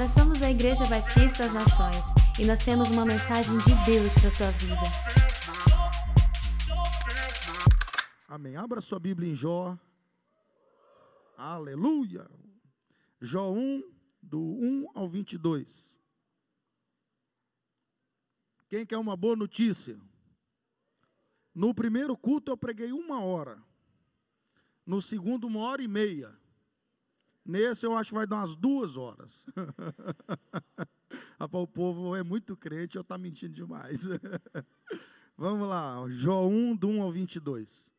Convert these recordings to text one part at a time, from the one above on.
Nós somos a Igreja Batista das Nações e nós temos uma mensagem de Deus para sua vida. Amém. Abra sua Bíblia em Jó. Aleluia. Jó 1, do 1 ao 22. Quem quer uma boa notícia? No primeiro culto eu preguei uma hora. No segundo, uma hora e meia. Nesse eu acho que vai dar umas duas horas. o povo é muito crente, eu estou tá mentindo demais. Vamos lá, Jó 1, do 1 ao 22.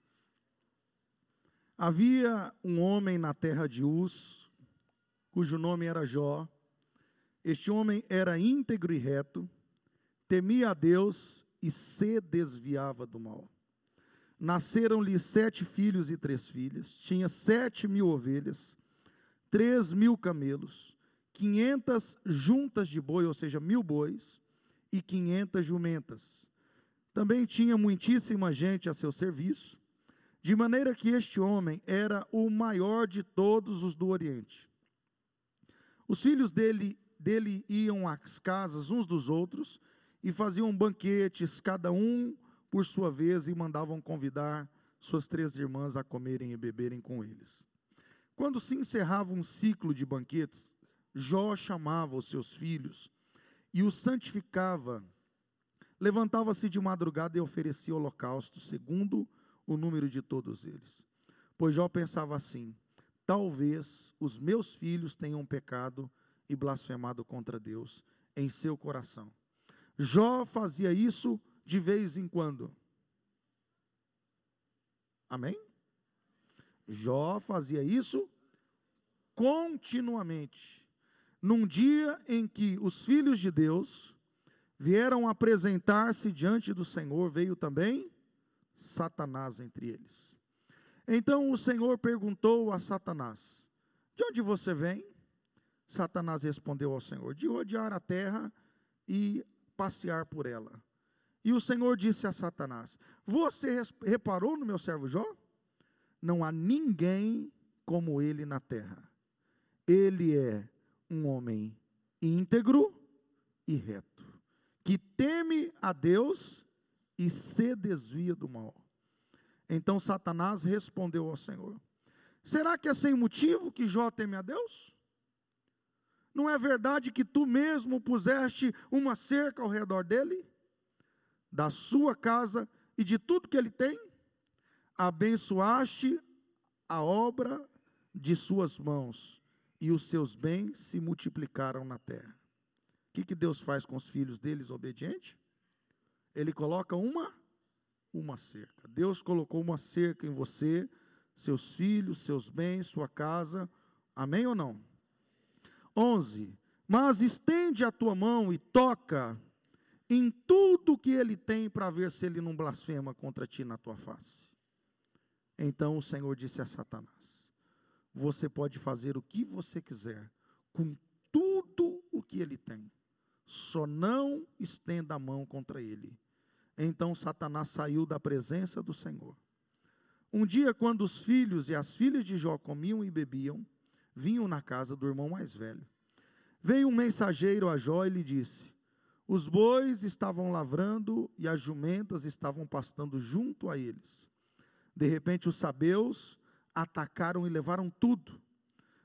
Havia um homem na terra de Uz, cujo nome era Jó. Este homem era íntegro e reto, temia a Deus e se desviava do mal. Nasceram-lhe sete filhos e três filhas, tinha sete mil ovelhas, três mil camelos, quinhentas juntas de boi, ou seja, mil bois, e quinhentas jumentas. Também tinha muitíssima gente a seu serviço, de maneira que este homem era o maior de todos os do Oriente. Os filhos dele, dele iam às casas uns dos outros e faziam banquetes, cada um por sua vez, e mandavam convidar suas três irmãs a comerem e beberem com eles. Quando se encerrava um ciclo de banquetes, Jó chamava os seus filhos e os santificava. Levantava-se de madrugada e oferecia holocausto, segundo o número de todos eles. Pois Jó pensava assim: talvez os meus filhos tenham pecado e blasfemado contra Deus em seu coração. Jó fazia isso de vez em quando. Amém? Jó fazia isso continuamente. Num dia em que os filhos de Deus vieram apresentar-se diante do Senhor, veio também Satanás entre eles. Então o Senhor perguntou a Satanás: De onde você vem? Satanás respondeu ao Senhor: De rodear a terra e passear por ela. E o Senhor disse a Satanás: Você reparou no meu servo Jó? Não há ninguém como ele na terra. Ele é um homem íntegro e reto, que teme a Deus e se desvia do mal. Então Satanás respondeu ao Senhor: Será que é sem motivo que Jó teme a Deus? Não é verdade que tu mesmo puseste uma cerca ao redor dele? da sua casa e de tudo que ele tem, abençoaste a obra de suas mãos, e os seus bens se multiplicaram na terra. O que, que Deus faz com os filhos deles obedientes? Ele coloca uma, uma cerca. Deus colocou uma cerca em você, seus filhos, seus bens, sua casa. Amém ou não? 11. Mas estende a tua mão e toca em tudo que ele tem para ver se ele não blasfema contra ti na tua face. Então o Senhor disse a Satanás: Você pode fazer o que você quiser com tudo o que ele tem, só não estenda a mão contra ele. Então Satanás saiu da presença do Senhor. Um dia, quando os filhos e as filhas de Jó comiam e bebiam, vinham na casa do irmão mais velho. Veio um mensageiro a Jó e lhe disse: os bois estavam lavrando e as jumentas estavam pastando junto a eles. De repente, os sabeus atacaram e levaram tudo.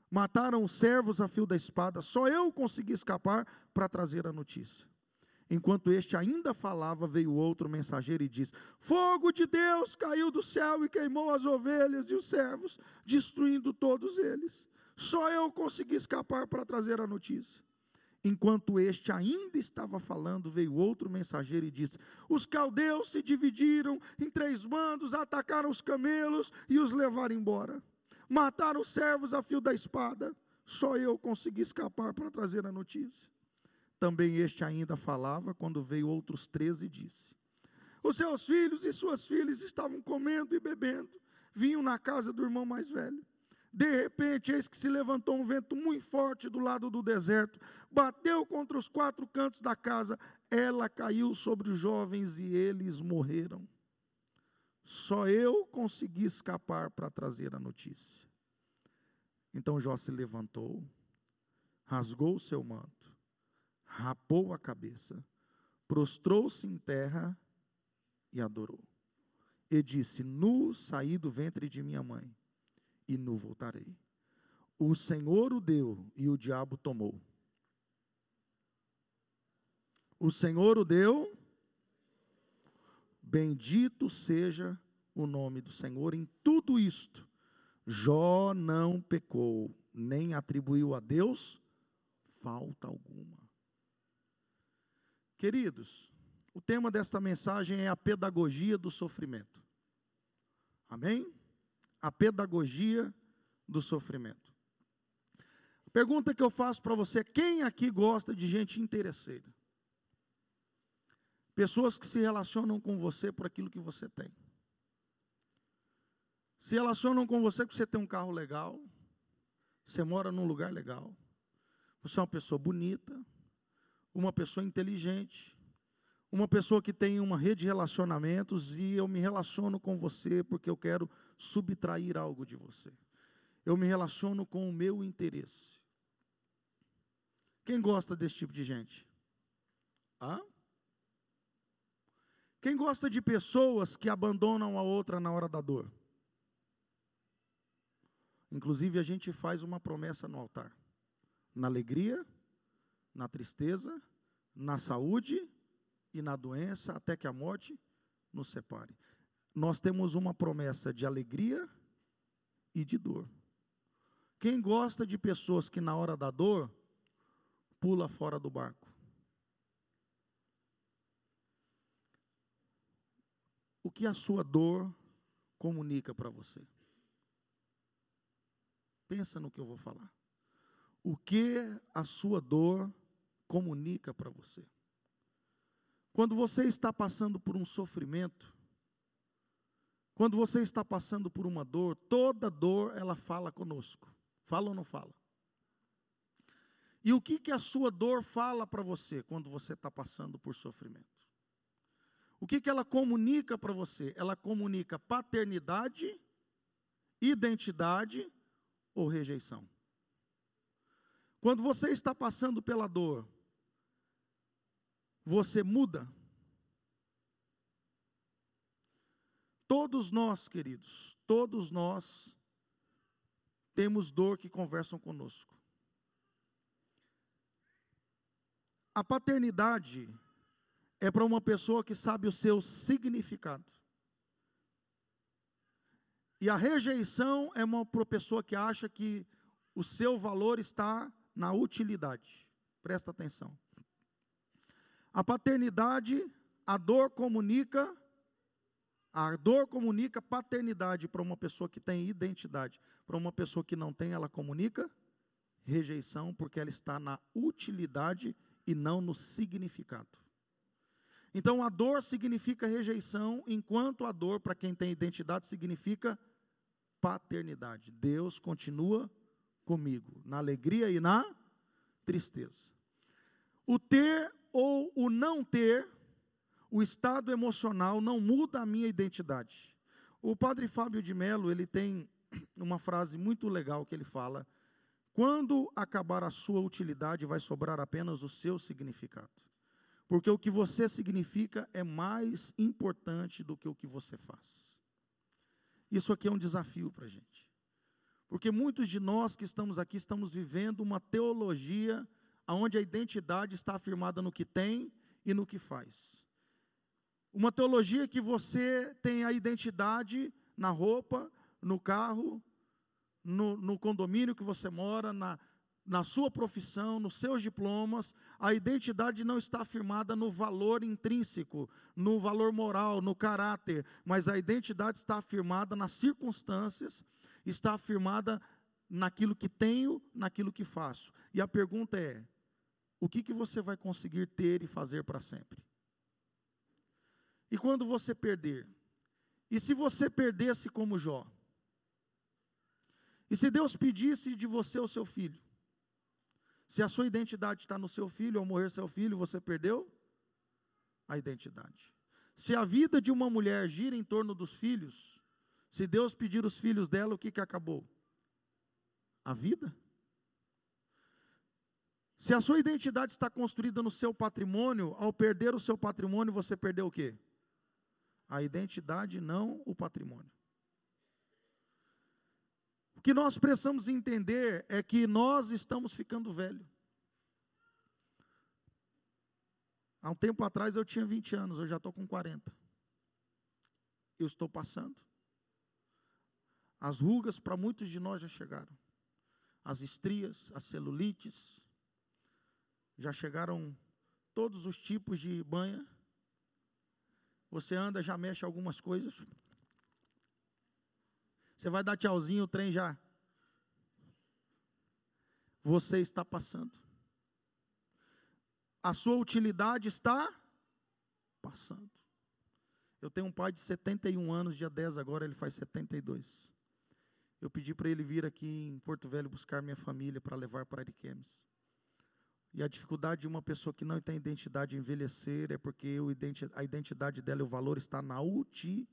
Mataram os servos a fio da espada. Só eu consegui escapar para trazer a notícia. Enquanto este ainda falava, veio outro mensageiro e disse: Fogo de Deus caiu do céu e queimou as ovelhas e os servos, destruindo todos eles. Só eu consegui escapar para trazer a notícia. Enquanto este ainda estava falando, veio outro mensageiro e disse: Os caldeus se dividiram em três bandos, atacaram os camelos e os levaram embora. Mataram os servos a fio da espada. Só eu consegui escapar para trazer a notícia. Também este ainda falava, quando veio outros três e disse: Os seus filhos e suas filhas estavam comendo e bebendo, vinham na casa do irmão mais velho. De repente, eis que se levantou um vento muito forte do lado do deserto, bateu contra os quatro cantos da casa, ela caiu sobre os jovens e eles morreram. Só eu consegui escapar para trazer a notícia. Então Jó se levantou, rasgou o seu manto, rapou a cabeça, prostrou-se em terra e adorou. E disse: Nu saí do ventre de minha mãe, e nu voltarei. O Senhor o deu e o diabo tomou. O Senhor o deu, bendito seja o nome do Senhor em tudo isto. Jó não pecou, nem atribuiu a Deus falta alguma. Queridos, o tema desta mensagem é a pedagogia do sofrimento. Amém? A pedagogia do sofrimento. A pergunta que eu faço para você é: quem aqui gosta de gente interesseira? Pessoas que se relacionam com você por aquilo que você tem. Se relacionam com você porque você tem um carro legal, você mora num lugar legal, você é uma pessoa bonita, uma pessoa inteligente, uma pessoa que tem uma rede de relacionamentos e eu me relaciono com você porque eu quero subtrair algo de você. Eu me relaciono com o meu interesse. Quem gosta desse tipo de gente? Hã? Quem gosta de pessoas que abandonam a outra na hora da dor? Inclusive, a gente faz uma promessa no altar: na alegria, na tristeza, na saúde e na doença, até que a morte nos separe. Nós temos uma promessa de alegria e de dor. Quem gosta de pessoas que na hora da dor pula fora do barco? O que a sua dor comunica para você? Pensa no que eu vou falar. O que a sua dor comunica para você? Quando você está passando por um sofrimento, quando você está passando por uma dor, toda dor ela fala conosco. Fala ou não fala? E o que, que a sua dor fala para você quando você está passando por sofrimento? O que, que ela comunica para você? Ela comunica paternidade, identidade ou rejeição. Quando você está passando pela dor, você muda. Todos nós, queridos, todos nós temos dor que conversam conosco. A paternidade é para uma pessoa que sabe o seu significado. E a rejeição é uma para pessoa que acha que o seu valor está na utilidade. Presta atenção. A paternidade, a dor comunica, a dor comunica paternidade para uma pessoa que tem identidade. Para uma pessoa que não tem, ela comunica rejeição, porque ela está na utilidade e não no significado. Então a dor significa rejeição, enquanto a dor, para quem tem identidade, significa paternidade. Deus continua comigo, na alegria e na tristeza. O ter ou o não ter, o estado emocional não muda a minha identidade. O padre Fábio de Mello, ele tem uma frase muito legal que ele fala: quando acabar a sua utilidade, vai sobrar apenas o seu significado. Porque o que você significa é mais importante do que o que você faz. Isso aqui é um desafio para a gente. Porque muitos de nós que estamos aqui estamos vivendo uma teologia onde a identidade está afirmada no que tem e no que faz. Uma teologia que você tem a identidade na roupa, no carro, no, no condomínio que você mora, na, na sua profissão, nos seus diplomas, a identidade não está afirmada no valor intrínseco, no valor moral, no caráter, mas a identidade está afirmada nas circunstâncias, está afirmada naquilo que tenho, naquilo que faço. E a pergunta é: o que, que você vai conseguir ter e fazer para sempre? E quando você perder? E se você perdesse como Jó? E se Deus pedisse de você o seu filho? Se a sua identidade está no seu filho, ao morrer seu filho, você perdeu a identidade. Se a vida de uma mulher gira em torno dos filhos, se Deus pedir os filhos dela, o que, que acabou? A vida. Se a sua identidade está construída no seu patrimônio, ao perder o seu patrimônio, você perdeu o quê? A identidade, não o patrimônio. O que nós precisamos entender é que nós estamos ficando velhos. Há um tempo atrás eu tinha 20 anos, eu já estou com 40. Eu estou passando. As rugas para muitos de nós já chegaram. As estrias, as celulites, já chegaram todos os tipos de banha. Você anda, já mexe algumas coisas. Você vai dar tchauzinho, o trem já. Você está passando. A sua utilidade está passando. Eu tenho um pai de 71 anos, dia 10 agora, ele faz 72. Eu pedi para ele vir aqui em Porto Velho buscar minha família para levar para Ariquemes. E a dificuldade de uma pessoa que não tem identidade de envelhecer é porque a identidade dela e o valor está na utilidade.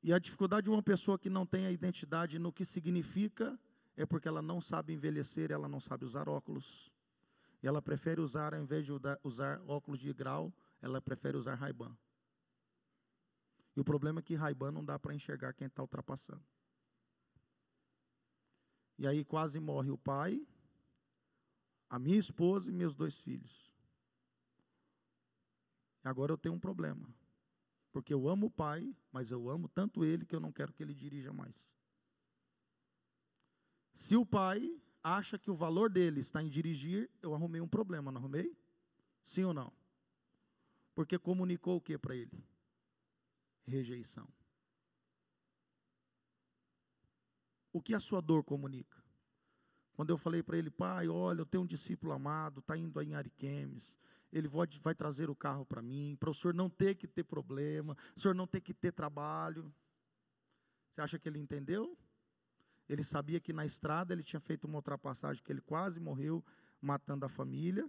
E a dificuldade de uma pessoa que não tem a identidade no que significa é porque ela não sabe envelhecer, ela não sabe usar óculos. E ela prefere usar, ao invés de usar óculos de grau, ela prefere usar Ray-Ban. E o problema é que Ray-Ban não dá para enxergar quem está ultrapassando. E aí quase morre o pai, a minha esposa e meus dois filhos. Agora eu tenho um problema. Porque eu amo o pai, mas eu amo tanto ele que eu não quero que ele dirija mais. Se o pai acha que o valor dele está em dirigir, eu arrumei um problema, não arrumei? Sim ou não? Porque comunicou o que para ele? Rejeição. O que a sua dor comunica? Quando eu falei para ele, pai, olha, eu tenho um discípulo amado, está indo aí em Ariquemes, ele vai, vai trazer o carro para mim, para o senhor não ter que ter problema, o senhor não ter que ter trabalho. Você acha que ele entendeu? Ele sabia que na estrada ele tinha feito uma ultrapassagem, que ele quase morreu matando a família.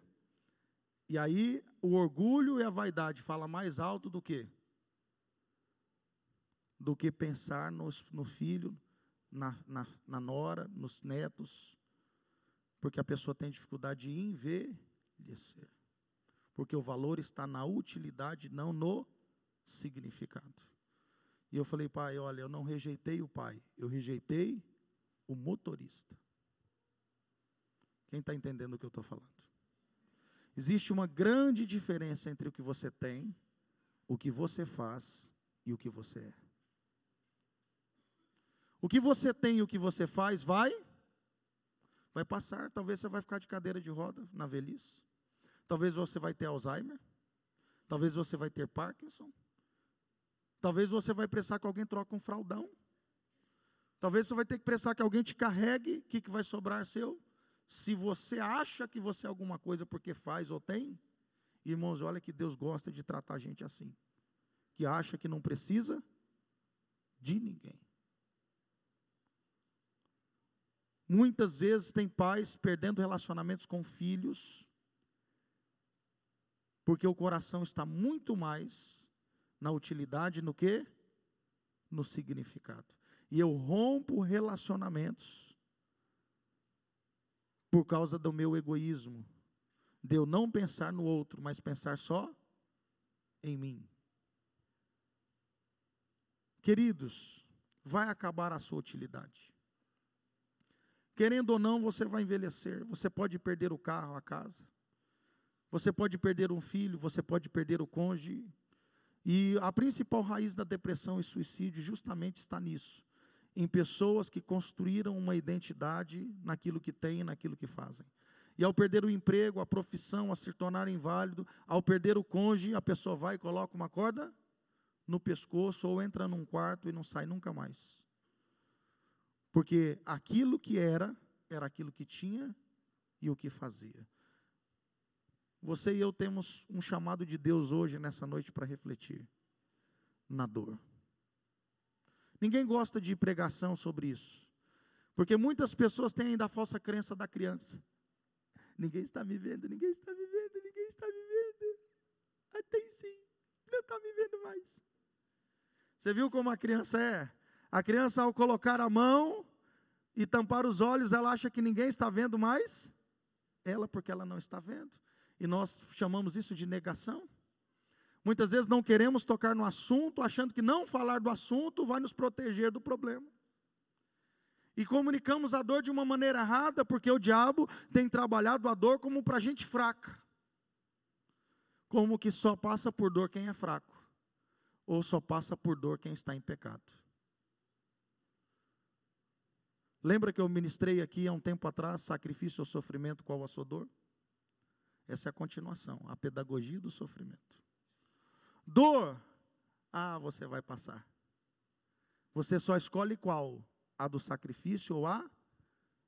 E aí o orgulho e a vaidade fala mais alto do que? Do que pensar nos, no filho, na, na, na nora, nos netos. Porque a pessoa tem dificuldade de envelhecer. Porque o valor está na utilidade, não no significado. E eu falei, pai, olha, eu não rejeitei o pai, eu rejeitei o motorista. Quem está entendendo o que eu estou falando? Existe uma grande diferença entre o que você tem, o que você faz e o que você é. O que você tem e o que você faz vai Vai passar, talvez você vai ficar de cadeira de roda na velhice. Talvez você vai ter Alzheimer. Talvez você vai ter Parkinson. Talvez você vai precisar que alguém troque um fraldão. Talvez você vai ter que precisar que alguém te carregue. O que, que vai sobrar seu? Se você acha que você é alguma coisa porque faz ou tem, irmãos, olha que Deus gosta de tratar a gente assim. Que acha que não precisa de ninguém. Muitas vezes tem pais perdendo relacionamentos com filhos, porque o coração está muito mais na utilidade no que? No significado. E eu rompo relacionamentos por causa do meu egoísmo, de eu não pensar no outro, mas pensar só em mim. Queridos, vai acabar a sua utilidade. Querendo ou não, você vai envelhecer. Você pode perder o carro, a casa. Você pode perder um filho, você pode perder o cônjuge. E a principal raiz da depressão e suicídio justamente está nisso. Em pessoas que construíram uma identidade naquilo que têm naquilo que fazem. E ao perder o emprego, a profissão, a se tornar inválido, ao perder o cônjuge, a pessoa vai e coloca uma corda no pescoço ou entra num quarto e não sai nunca mais. Porque aquilo que era, era aquilo que tinha e o que fazia. Você e eu temos um chamado de Deus hoje, nessa noite, para refletir na dor. Ninguém gosta de pregação sobre isso. Porque muitas pessoas têm ainda a falsa crença da criança. Ninguém está me vendo, ninguém está me vendo, ninguém está me vendo. Ah, tem sim, não está me vendo mais. Você viu como a criança é? A criança, ao colocar a mão, e tampar os olhos, ela acha que ninguém está vendo mais ela, porque ela não está vendo. E nós chamamos isso de negação. Muitas vezes não queremos tocar no assunto, achando que não falar do assunto vai nos proteger do problema. E comunicamos a dor de uma maneira errada, porque o diabo tem trabalhado a dor como para gente fraca. Como que só passa por dor quem é fraco, ou só passa por dor quem está em pecado. Lembra que eu ministrei aqui há um tempo atrás, sacrifício ou sofrimento, qual a sua dor? Essa é a continuação, a pedagogia do sofrimento. Dor, ah, você vai passar. Você só escolhe qual? A do sacrifício ou a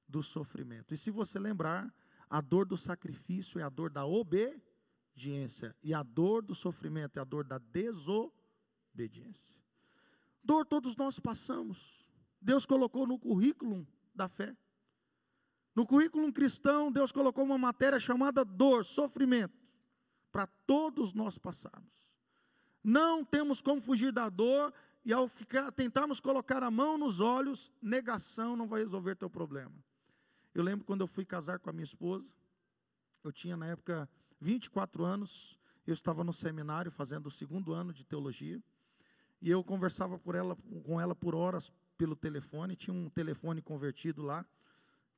do sofrimento. E se você lembrar, a dor do sacrifício é a dor da obediência, e a dor do sofrimento é a dor da desobediência. Dor todos nós passamos. Deus colocou no currículo da fé. No currículo cristão, Deus colocou uma matéria chamada dor, sofrimento, para todos nós passarmos. Não temos como fugir da dor e ao ficar, tentarmos colocar a mão nos olhos, negação não vai resolver teu problema. Eu lembro quando eu fui casar com a minha esposa, eu tinha na época 24 anos, eu estava no seminário fazendo o segundo ano de teologia, e eu conversava por ela, com ela por horas pelo telefone, tinha um telefone convertido lá,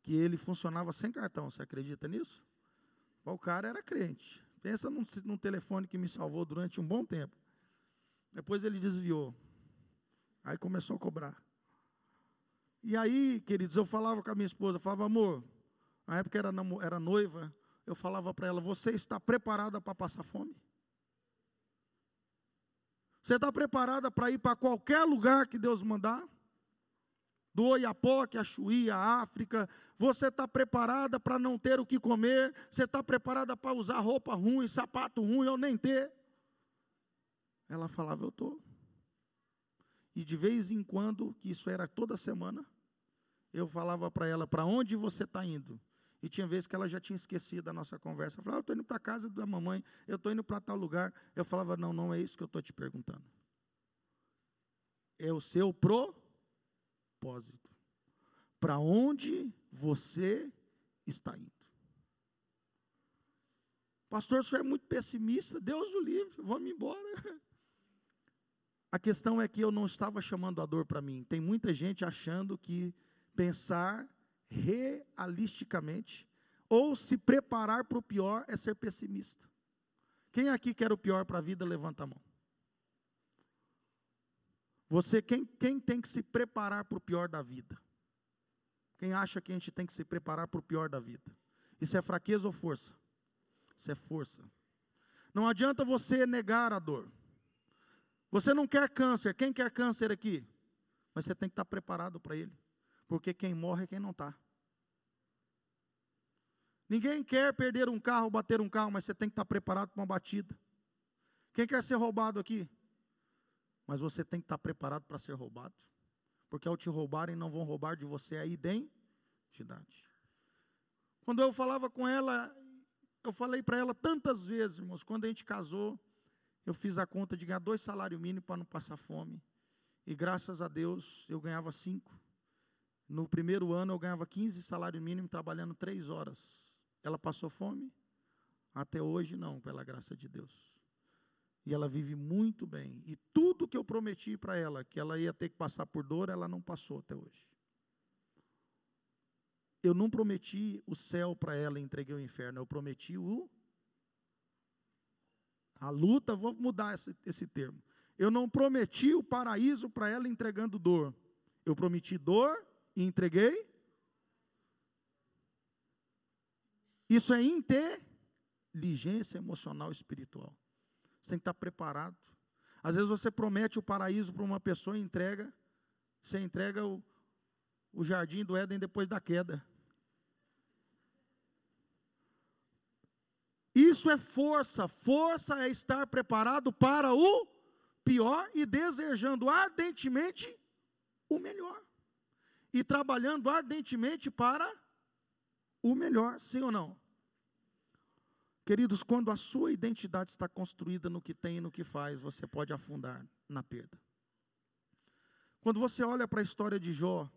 que ele funcionava sem cartão, você acredita nisso? O cara era crente. Pensa num, num telefone que me salvou durante um bom tempo. Depois ele desviou. Aí começou a cobrar. E aí, queridos, eu falava com a minha esposa, falava, amor, na época era, era noiva, eu falava para ela, você está preparada para passar fome? Você está preparada para ir para qualquer lugar que Deus mandar? Do Oiapoque, a Chuí, a África. Você está preparada para não ter o que comer? Você está preparada para usar roupa ruim, sapato ruim ou nem ter? Ela falava, eu estou. E de vez em quando, que isso era toda semana, eu falava para ela, para onde você está indo? E tinha vezes que ela já tinha esquecido a nossa conversa. Eu falava, eu estou indo para a casa da mamãe, eu estou indo para tal lugar. Eu falava, não, não é isso que eu estou te perguntando. É o seu pro propósito. Para onde você está indo? Pastor, o senhor é muito pessimista. Deus o livre, vamos embora. A questão é que eu não estava chamando a dor para mim. Tem muita gente achando que pensar realisticamente ou se preparar para o pior é ser pessimista. Quem aqui quer o pior para a vida, levanta a mão. Você, quem, quem tem que se preparar para o pior da vida? Quem acha que a gente tem que se preparar para o pior da vida? Isso é fraqueza ou força? Isso é força. Não adianta você negar a dor. Você não quer câncer. Quem quer câncer aqui? Mas você tem que estar preparado para ele. Porque quem morre é quem não está. Ninguém quer perder um carro, bater um carro, mas você tem que estar preparado para uma batida. Quem quer ser roubado aqui? Mas você tem que estar preparado para ser roubado. Porque ao te roubarem, não vão roubar de você a identidade. Quando eu falava com ela, eu falei para ela tantas vezes, irmãos, quando a gente casou, eu fiz a conta de ganhar dois salários mínimos para não passar fome. E graças a Deus, eu ganhava cinco. No primeiro ano, eu ganhava 15 salários mínimos, trabalhando três horas. Ela passou fome? Até hoje, não, pela graça de Deus. E ela vive muito bem. E tudo que eu prometi para ela, que ela ia ter que passar por dor, ela não passou até hoje. Eu não prometi o céu para ela e entreguei o inferno. Eu prometi o. A luta, vou mudar esse, esse termo. Eu não prometi o paraíso para ela entregando dor. Eu prometi dor e entreguei. Isso é inteligência emocional espiritual. Você tem que estar preparado. Às vezes você promete o paraíso para uma pessoa e entrega, você entrega o, o jardim do Éden depois da queda. Isso é força. Força é estar preparado para o pior e desejando ardentemente o melhor. E trabalhando ardentemente para o melhor, sim ou não? Queridos, quando a sua identidade está construída no que tem e no que faz, você pode afundar na perda. Quando você olha para a história de Jó,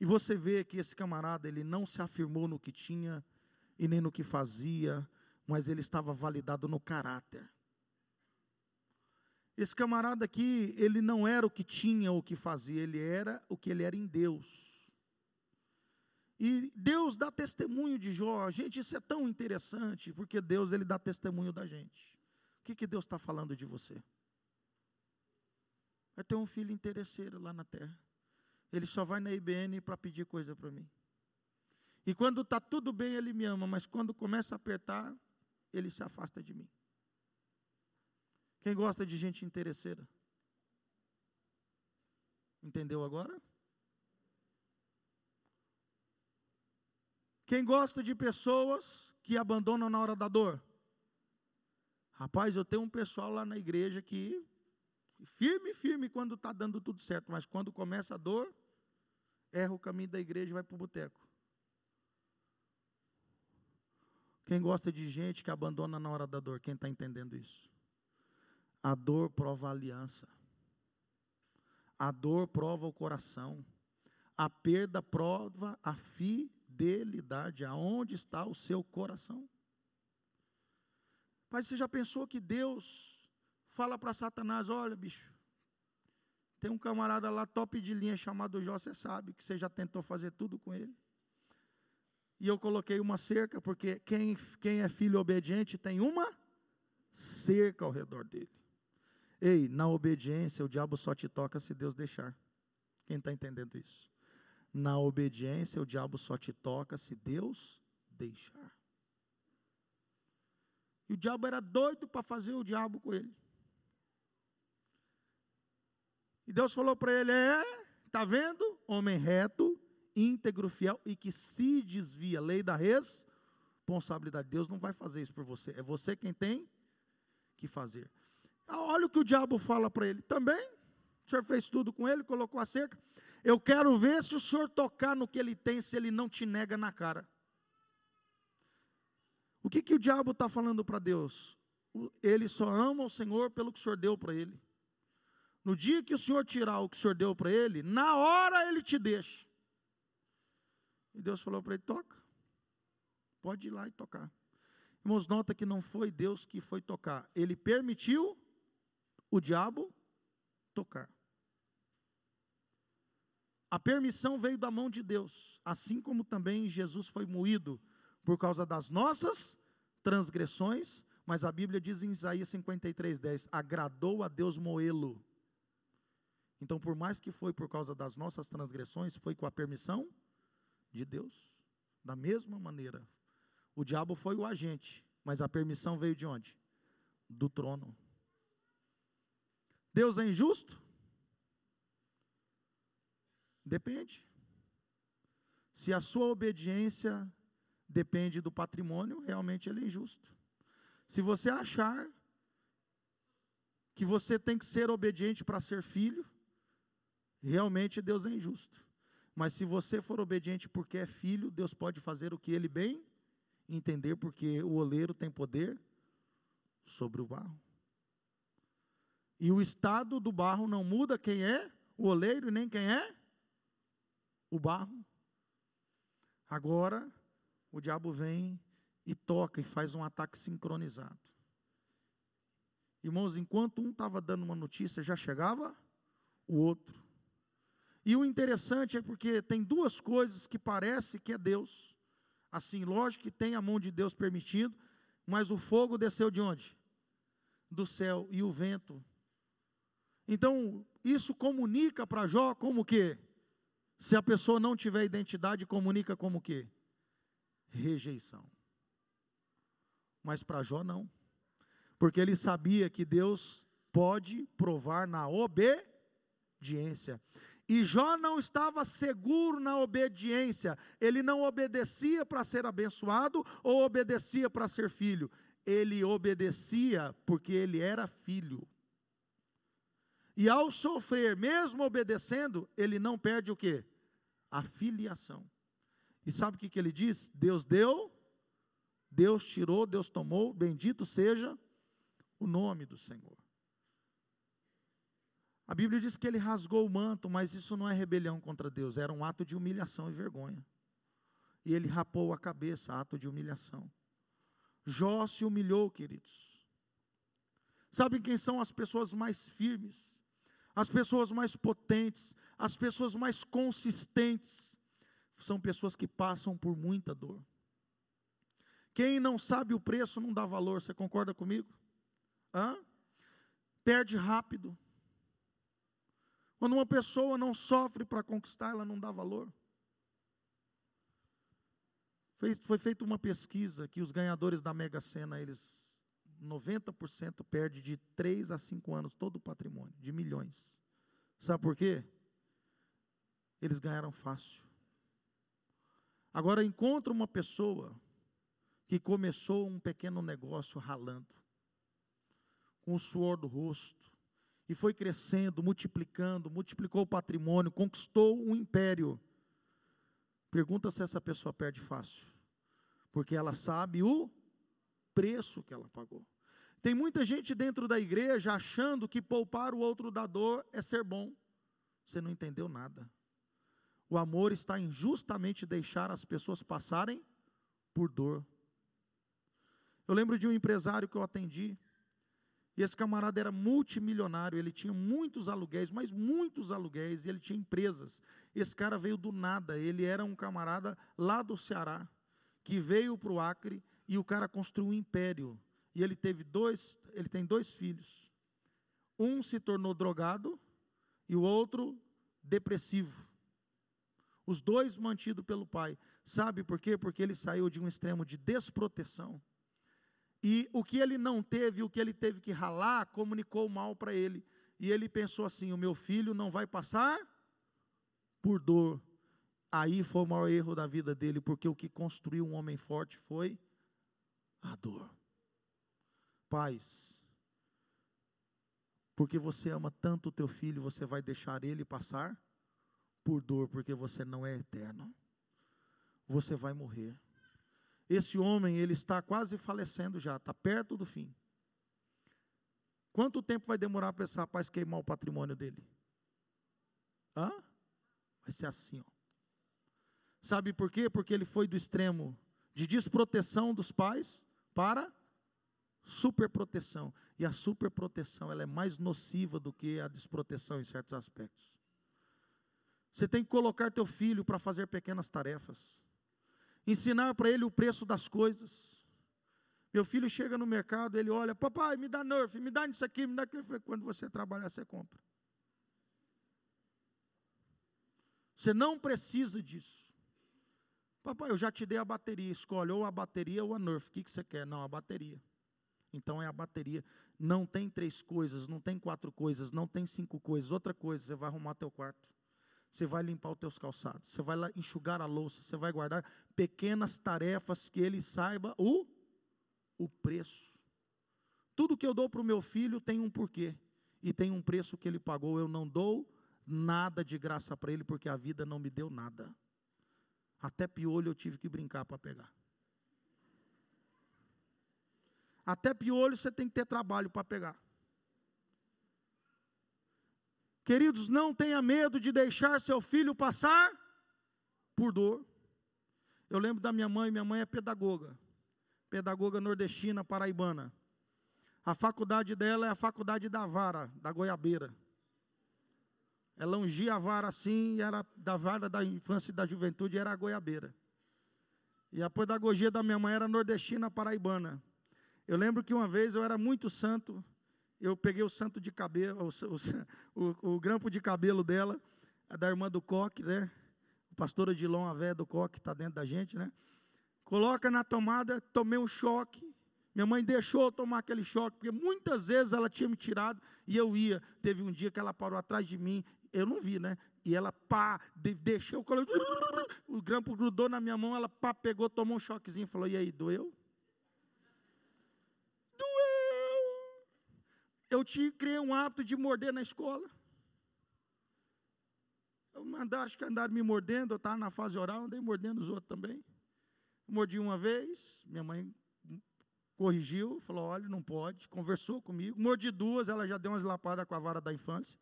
E você vê que esse camarada, ele não se afirmou no que tinha e nem no que fazia, mas ele estava validado no caráter. Esse camarada aqui, ele não era o que tinha ou o que fazia, ele era o que ele era em Deus. E Deus dá testemunho de Jó. Gente, isso é tão interessante, porque Deus ele dá testemunho da gente. O que, que Deus está falando de você? Vai ter um filho interesseiro lá na terra. Ele só vai na IBN para pedir coisa para mim. E quando está tudo bem, ele me ama, mas quando começa a apertar, ele se afasta de mim. Quem gosta de gente interesseira? Entendeu agora? Quem gosta de pessoas que abandonam na hora da dor? Rapaz, eu tenho um pessoal lá na igreja que firme, firme quando está dando tudo certo, mas quando começa a dor, erra o caminho da igreja e vai para o boteco. Quem gosta de gente que abandona na hora da dor? Quem está entendendo isso? A dor prova a aliança. A dor prova o coração. A perda prova a fidelidade. Aonde está o seu coração? Mas você já pensou que Deus fala para Satanás: olha, bicho, tem um camarada lá top de linha chamado Jó, você sabe que você já tentou fazer tudo com ele. E eu coloquei uma cerca, porque quem, quem é filho obediente tem uma cerca ao redor dele. Ei, na obediência o diabo só te toca se Deus deixar. Quem está entendendo isso? Na obediência o diabo só te toca se Deus deixar. E o diabo era doido para fazer o diabo com ele. E Deus falou para ele: É, tá vendo? Homem reto, íntegro, fiel e que se desvia. Lei da responsabilidade. Deus não vai fazer isso por você. É você quem tem que fazer. Olha o que o diabo fala para ele. Também, o senhor fez tudo com ele, colocou a cerca. Eu quero ver se o senhor tocar no que ele tem, se ele não te nega na cara. O que, que o diabo está falando para Deus? Ele só ama o Senhor pelo que o Senhor deu para ele. No dia que o Senhor tirar o que o Senhor deu para ele, na hora ele te deixa. E Deus falou para ele: toca. Pode ir lá e tocar. Irmãos, nota que não foi Deus que foi tocar. Ele permitiu o diabo tocar. A permissão veio da mão de Deus, assim como também Jesus foi moído por causa das nossas transgressões, mas a Bíblia diz em Isaías 53:10, agradou a Deus moê-lo. Então, por mais que foi por causa das nossas transgressões, foi com a permissão de Deus. Da mesma maneira, o diabo foi o agente, mas a permissão veio de onde? Do trono. Deus é injusto? Depende. Se a sua obediência depende do patrimônio, realmente ele é injusto. Se você achar que você tem que ser obediente para ser filho, realmente Deus é injusto. Mas se você for obediente porque é filho, Deus pode fazer o que ele bem entender, porque o oleiro tem poder sobre o barro. E o estado do barro não muda quem é o oleiro nem quem é o barro. Agora, o diabo vem e toca e faz um ataque sincronizado. Irmãos, enquanto um estava dando uma notícia, já chegava o outro. E o interessante é porque tem duas coisas que parece que é Deus. Assim, lógico que tem a mão de Deus permitindo, mas o fogo desceu de onde? Do céu e o vento. Então, isso comunica para Jó como que? Se a pessoa não tiver identidade, comunica como que? Rejeição. Mas para Jó não. Porque ele sabia que Deus pode provar na obediência. E Jó não estava seguro na obediência, ele não obedecia para ser abençoado ou obedecia para ser filho, ele obedecia porque ele era filho. E ao sofrer, mesmo obedecendo, ele não perde o que? A filiação. E sabe o que, que ele diz? Deus deu, Deus tirou, Deus tomou, bendito seja o nome do Senhor. A Bíblia diz que ele rasgou o manto, mas isso não é rebelião contra Deus, era um ato de humilhação e vergonha. E ele rapou a cabeça, ato de humilhação. Jó se humilhou, queridos. Sabem quem são as pessoas mais firmes, as pessoas mais potentes, as pessoas mais consistentes? São pessoas que passam por muita dor. Quem não sabe o preço não dá valor, você concorda comigo? Hã? Perde rápido. Quando uma pessoa não sofre para conquistar, ela não dá valor. Foi feita uma pesquisa que os ganhadores da Mega Sena, eles 90% perde de 3 a 5 anos todo o patrimônio, de milhões. Sabe por quê? Eles ganharam fácil. Agora encontra uma pessoa que começou um pequeno negócio ralando, com o suor do rosto, e foi crescendo, multiplicando, multiplicou o patrimônio, conquistou um império. Pergunta se essa pessoa perde fácil, porque ela sabe o preço que ela pagou. Tem muita gente dentro da igreja achando que poupar o outro dador é ser bom. Você não entendeu nada. O amor está em justamente deixar as pessoas passarem por dor. Eu lembro de um empresário que eu atendi, e esse camarada era multimilionário, ele tinha muitos aluguéis, mas muitos aluguéis, e ele tinha empresas. Esse cara veio do nada, ele era um camarada lá do Ceará, que veio para o Acre, e o cara construiu um império. E ele teve dois, ele tem dois filhos. Um se tornou drogado e o outro depressivo. Os dois mantidos pelo pai. Sabe por quê? Porque ele saiu de um extremo de desproteção e o que ele não teve, o que ele teve que ralar, comunicou mal para ele. E ele pensou assim: o meu filho não vai passar por dor. Aí foi o maior erro da vida dele, porque o que construiu um homem forte foi a dor. Pais, porque você ama tanto o teu filho, você vai deixar ele passar por dor, porque você não é eterno. Você vai morrer. Esse homem, ele está quase falecendo já, está perto do fim. Quanto tempo vai demorar para esse rapaz queimar o patrimônio dele? Hã? Vai ser assim, ó. Sabe por quê? Porque ele foi do extremo de desproteção dos pais para superproteção. E a superproteção, ela é mais nociva do que a desproteção em certos aspectos. Você tem que colocar teu filho para fazer pequenas tarefas ensinar para ele o preço das coisas. Meu filho chega no mercado, ele olha, papai, me dá Nerf, me dá isso aqui, me dá aquilo. Quando você trabalhar, você compra. Você não precisa disso. Papai, eu já te dei a bateria, escolhe ou a bateria ou a Nerf. O que, que você quer? Não, a bateria. Então é a bateria. Não tem três coisas, não tem quatro coisas, não tem cinco coisas. Outra coisa, você vai arrumar teu quarto você vai limpar os teus calçados, você vai enxugar a louça, você vai guardar pequenas tarefas que ele saiba o, o preço. Tudo que eu dou para o meu filho tem um porquê e tem um preço que ele pagou. Eu não dou nada de graça para ele porque a vida não me deu nada. Até piolho eu tive que brincar para pegar. Até piolho você tem que ter trabalho para pegar. Queridos, não tenha medo de deixar seu filho passar por dor. Eu lembro da minha mãe, minha mãe é pedagoga, pedagoga nordestina paraibana. A faculdade dela é a faculdade da vara, da goiabeira. Ela ungia a vara assim, era da vara da infância e da juventude, era a goiabeira. E a pedagogia da minha mãe era nordestina paraibana. Eu lembro que uma vez eu era muito santo, eu peguei o santo de cabelo, o, o, o grampo de cabelo dela, da irmã do Coque, né? Pastora Dilon, a véia do Coque, está dentro da gente, né? Coloca na tomada, tomei um choque. Minha mãe deixou eu tomar aquele choque, porque muitas vezes ela tinha me tirado e eu ia. Teve um dia que ela parou atrás de mim, eu não vi, né? E ela, pá, deixou, o grampo grudou na minha mão, ela, pá, pegou, tomou um choquezinho, falou, e aí, doeu? Eu tinha, criei um hábito de morder na escola. Eu acho que andaram me mordendo, eu estava na fase oral, andei mordendo os outros também. mordi uma vez, minha mãe corrigiu, falou: olha, não pode, conversou comigo. Mordi duas, ela já deu umas lapadas com a vara da infância.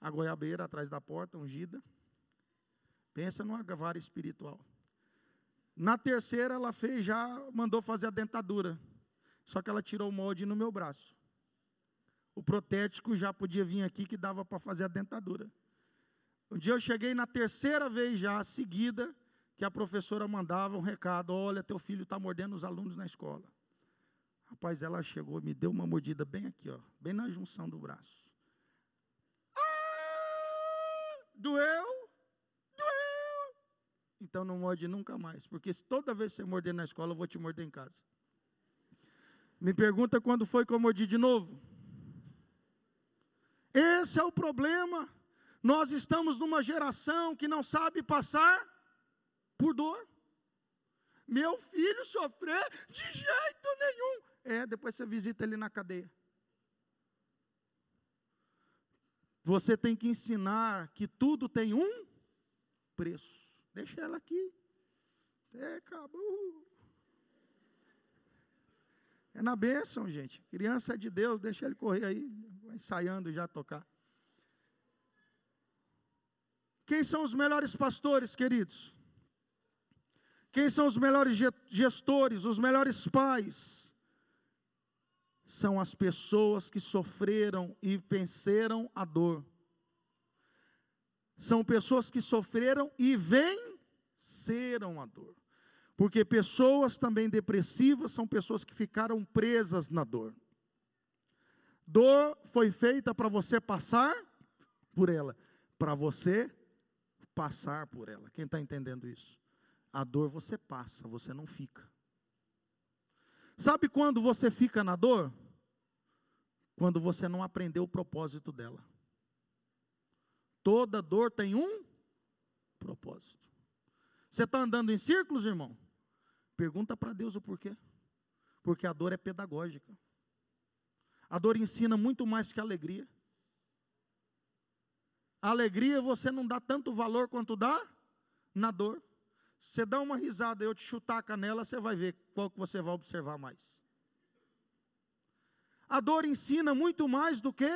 a goiabeira atrás da porta, ungida. Pensa numa vara espiritual. Na terceira, ela fez, já mandou fazer a dentadura. Só que ela tirou o molde no meu braço. O protético já podia vir aqui que dava para fazer a dentadura. Um dia eu cheguei na terceira vez já, seguida, que a professora mandava um recado: olha, teu filho está mordendo os alunos na escola. Rapaz, ela chegou e me deu uma mordida bem aqui, ó, bem na junção do braço. Ah, doeu? Doeu? Então não morde nunca mais, porque se toda vez que você morder na escola, eu vou te morder em casa. Me pergunta quando foi que eu mordi de novo. Esse é o problema. Nós estamos numa geração que não sabe passar por dor. Meu filho sofrer de jeito nenhum. É, depois você visita ele na cadeia. Você tem que ensinar que tudo tem um preço. Deixa ela aqui. É, acabou. É na bênção, gente. Criança é de Deus, deixa ele correr aí, vai ensaiando já tocar. Quem são os melhores pastores, queridos? Quem são os melhores gestores, os melhores pais? São as pessoas que sofreram e venceram a dor. São pessoas que sofreram e venceram a dor. Porque pessoas também depressivas são pessoas que ficaram presas na dor. Dor foi feita para você passar por ela, para você passar por ela. Quem está entendendo isso? A dor você passa, você não fica. Sabe quando você fica na dor? Quando você não aprendeu o propósito dela. Toda dor tem um propósito. Você está andando em círculos, irmão? Pergunta para Deus o porquê. Porque a dor é pedagógica. A dor ensina muito mais que a alegria. A alegria você não dá tanto valor quanto dá na dor. Você dá uma risada, eu te chutar a canela, você vai ver qual que você vai observar mais. A dor ensina muito mais do que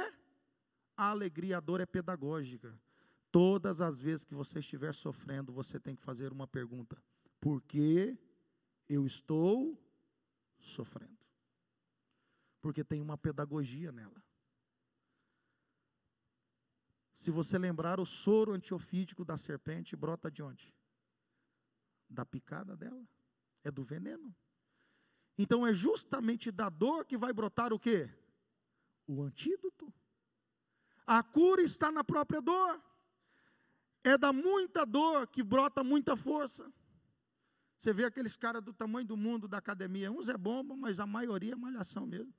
a alegria. A dor é pedagógica. Todas as vezes que você estiver sofrendo, você tem que fazer uma pergunta: por que eu estou sofrendo. Porque tem uma pedagogia nela. Se você lembrar, o soro antiofídico da serpente brota de onde? Da picada dela. É do veneno. Então é justamente da dor que vai brotar o quê? O antídoto. A cura está na própria dor. É da muita dor que brota muita força. Você vê aqueles caras do tamanho do mundo da academia, uns é bomba, mas a maioria é malhação mesmo.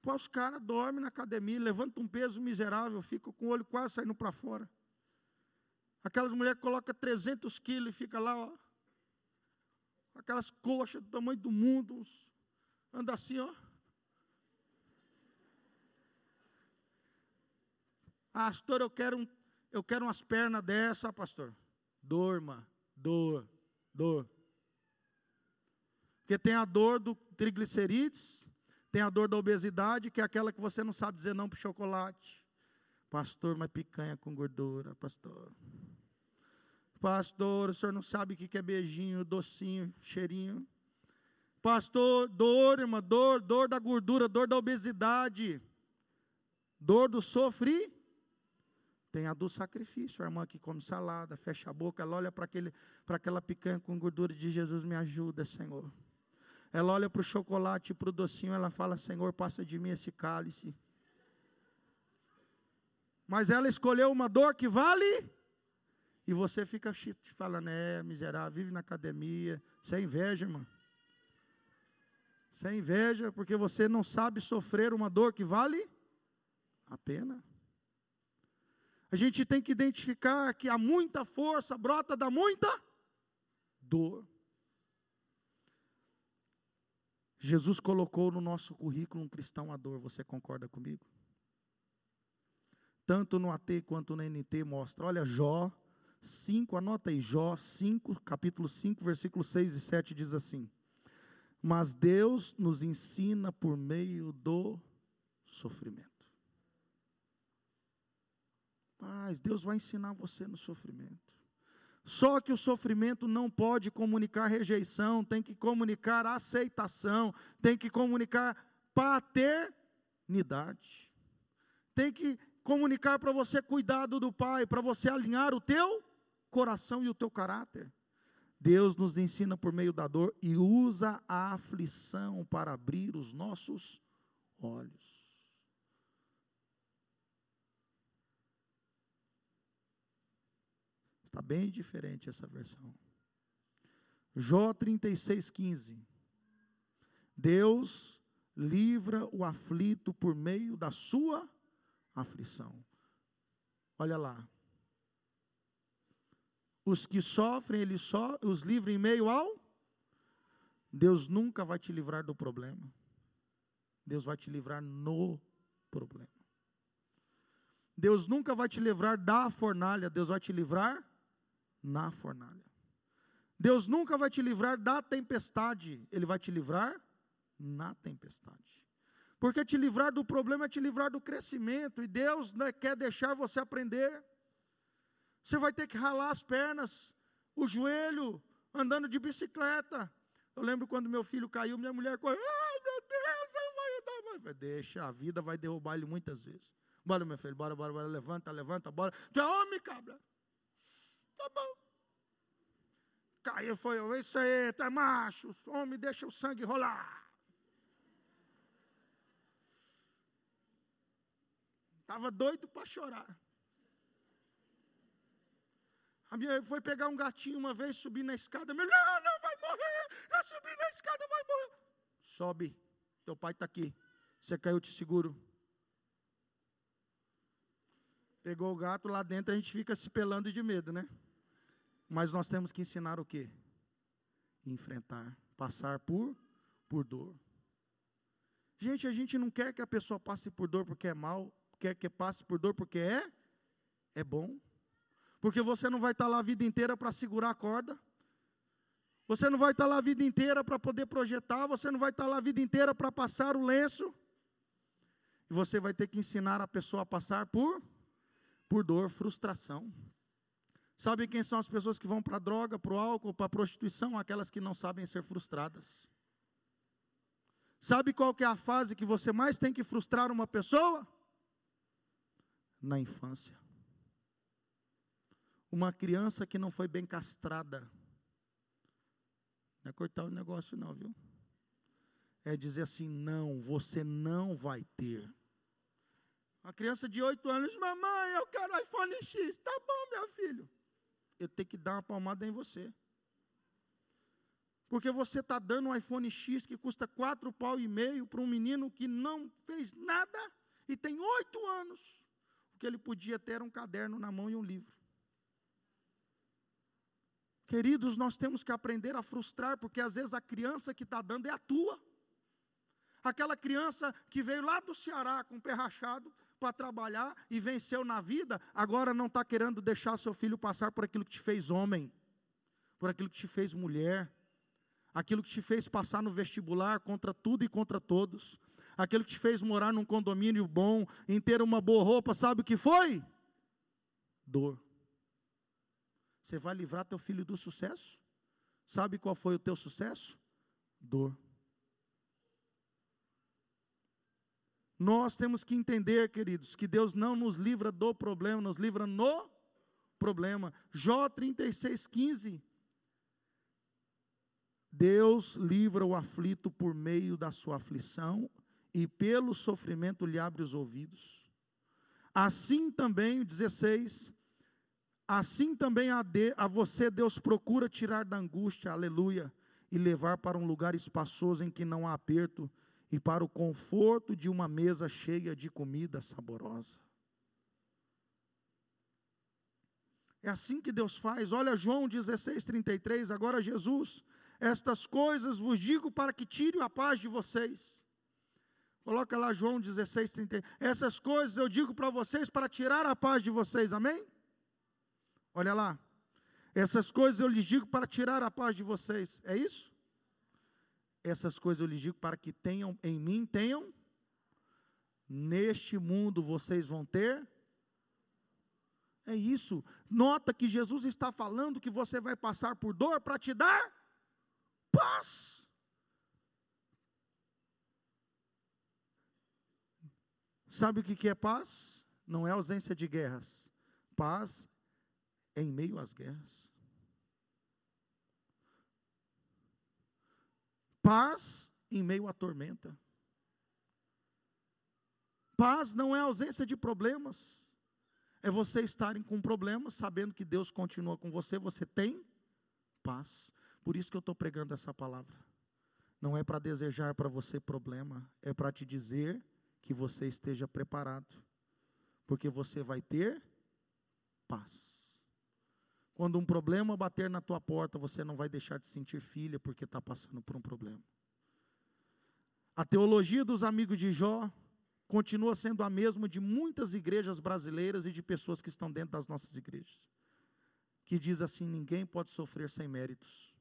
Pô, os caras dormem na academia, levantam um peso miserável, ficam com o olho quase saindo para fora. Aquelas mulheres que colocam 300 quilos e fica lá, ó. Aquelas coxas do tamanho do mundo, anda assim, ó. Pastor, eu quero, um, eu quero umas pernas dessa, pastor. Dorma, dor dor. Porque tem a dor do triglicerídeos, tem a dor da obesidade, que é aquela que você não sabe dizer não para chocolate. Pastor, mas picanha com gordura, pastor. Pastor, o senhor não sabe o que é beijinho, docinho, cheirinho. Pastor, dor, irmã, dor, dor da gordura, dor da obesidade, dor do sofrimento tem a do sacrifício, a irmã que come salada, fecha a boca, ela olha para aquela picanha com gordura de Jesus, me ajuda, Senhor. Ela olha para o chocolate e para o docinho, ela fala, Senhor, passa de mim esse cálice. Mas ela escolheu uma dor que vale, e você fica falando, é miserável, vive na academia, é inveja, irmã. Você é inveja porque você não sabe sofrer uma dor que vale a pena. A gente tem que identificar que há muita força brota da muita dor. Jesus colocou no nosso currículo um cristão a dor, você concorda comigo? Tanto no AT quanto no NT mostra. Olha, Jó 5, anota aí, Jó 5, capítulo 5, versículos 6 e 7 diz assim: Mas Deus nos ensina por meio do sofrimento. Faz? Deus vai ensinar você no sofrimento. Só que o sofrimento não pode comunicar rejeição, tem que comunicar aceitação, tem que comunicar paternidade. Tem que comunicar para você cuidado do Pai, para você alinhar o teu coração e o teu caráter. Deus nos ensina por meio da dor e usa a aflição para abrir os nossos olhos. Está bem diferente essa versão. Jó 36,15. Deus livra o aflito por meio da sua aflição. Olha lá. Os que sofrem, ele só os livra em meio ao. Deus nunca vai te livrar do problema. Deus vai te livrar no problema. Deus nunca vai te livrar da fornalha, Deus vai te livrar na fornalha. Deus nunca vai te livrar da tempestade, Ele vai te livrar na tempestade. Porque te livrar do problema é te livrar do crescimento, e Deus né, quer deixar você aprender. Você vai ter que ralar as pernas, o joelho, andando de bicicleta. Eu lembro quando meu filho caiu, minha mulher correu, ai meu Deus, eu vou dar. Deixa, a vida vai derrubar ele muitas vezes. Bora, meu filho, bora, bora, bora, levanta, levanta, bora. Tu é homem, cabra. Tá bom. Caiu, foi, isso aí, tu é macho, homem, deixa o sangue rolar. Estava doido para chorar. A minha foi pegar um gatinho uma vez, subir na escada. Meu, não, não, vai morrer. Eu subi na escada, vai morrer. Sobe, teu pai está aqui. Você caiu, eu te seguro. Pegou o gato lá dentro, a gente fica se pelando de medo, né? Mas nós temos que ensinar o quê? Enfrentar, passar por, por dor. Gente, a gente não quer que a pessoa passe por dor porque é mal, quer que passe por dor porque é, é bom. Porque você não vai estar lá a vida inteira para segurar a corda. Você não vai estar lá a vida inteira para poder projetar, você não vai estar lá a vida inteira para passar o lenço. E você vai ter que ensinar a pessoa a passar por por dor, frustração. Sabe quem são as pessoas que vão para a droga, para o álcool, para a prostituição? Aquelas que não sabem ser frustradas. Sabe qual que é a fase que você mais tem que frustrar uma pessoa? Na infância. Uma criança que não foi bem castrada. Não é cortar o negócio não, viu? É dizer assim, não, você não vai ter. Uma criança de 8 anos, mamãe, eu quero iPhone X. Tá bom, meu filho eu tenho que dar uma palmada em você. Porque você está dando um iPhone X que custa quatro pau e meio para um menino que não fez nada e tem oito anos. O que ele podia ter era um caderno na mão e um livro. Queridos, nós temos que aprender a frustrar, porque às vezes a criança que está dando é a tua. Aquela criança que veio lá do Ceará com o pé rachado, para trabalhar e venceu na vida, agora não está querendo deixar seu filho passar por aquilo que te fez homem, por aquilo que te fez mulher, aquilo que te fez passar no vestibular contra tudo e contra todos, aquilo que te fez morar num condomínio bom, em ter uma boa roupa, sabe o que foi? Dor. Você vai livrar teu filho do sucesso? Sabe qual foi o teu sucesso? Dor. Nós temos que entender, queridos, que Deus não nos livra do problema, nos livra no problema. Jó 36, 15. Deus livra o aflito por meio da sua aflição e pelo sofrimento lhe abre os ouvidos. Assim também, 16, assim também a, de, a você Deus procura tirar da angústia, aleluia, e levar para um lugar espaçoso em que não há aperto, e para o conforto de uma mesa cheia de comida saborosa. É assim que Deus faz. Olha João 16:33, agora Jesus, estas coisas vos digo para que tire a paz de vocês. Coloca lá João 16:33. Essas coisas eu digo para vocês para tirar a paz de vocês. Amém? Olha lá. Essas coisas eu lhes digo para tirar a paz de vocês. É isso? Essas coisas eu lhes digo para que tenham em mim, tenham. Neste mundo vocês vão ter. É isso. Nota que Jesus está falando que você vai passar por dor para te dar paz. Sabe o que é paz? Não é ausência de guerras. Paz é em meio às guerras. Paz em meio à tormenta. Paz não é ausência de problemas. É você estarem com problemas, sabendo que Deus continua com você, você tem paz. Por isso que eu estou pregando essa palavra. Não é para desejar para você problema, é para te dizer que você esteja preparado, porque você vai ter paz. Quando um problema bater na tua porta, você não vai deixar de sentir filha porque está passando por um problema. A teologia dos amigos de Jó continua sendo a mesma de muitas igrejas brasileiras e de pessoas que estão dentro das nossas igrejas. Que diz assim: ninguém pode sofrer sem méritos.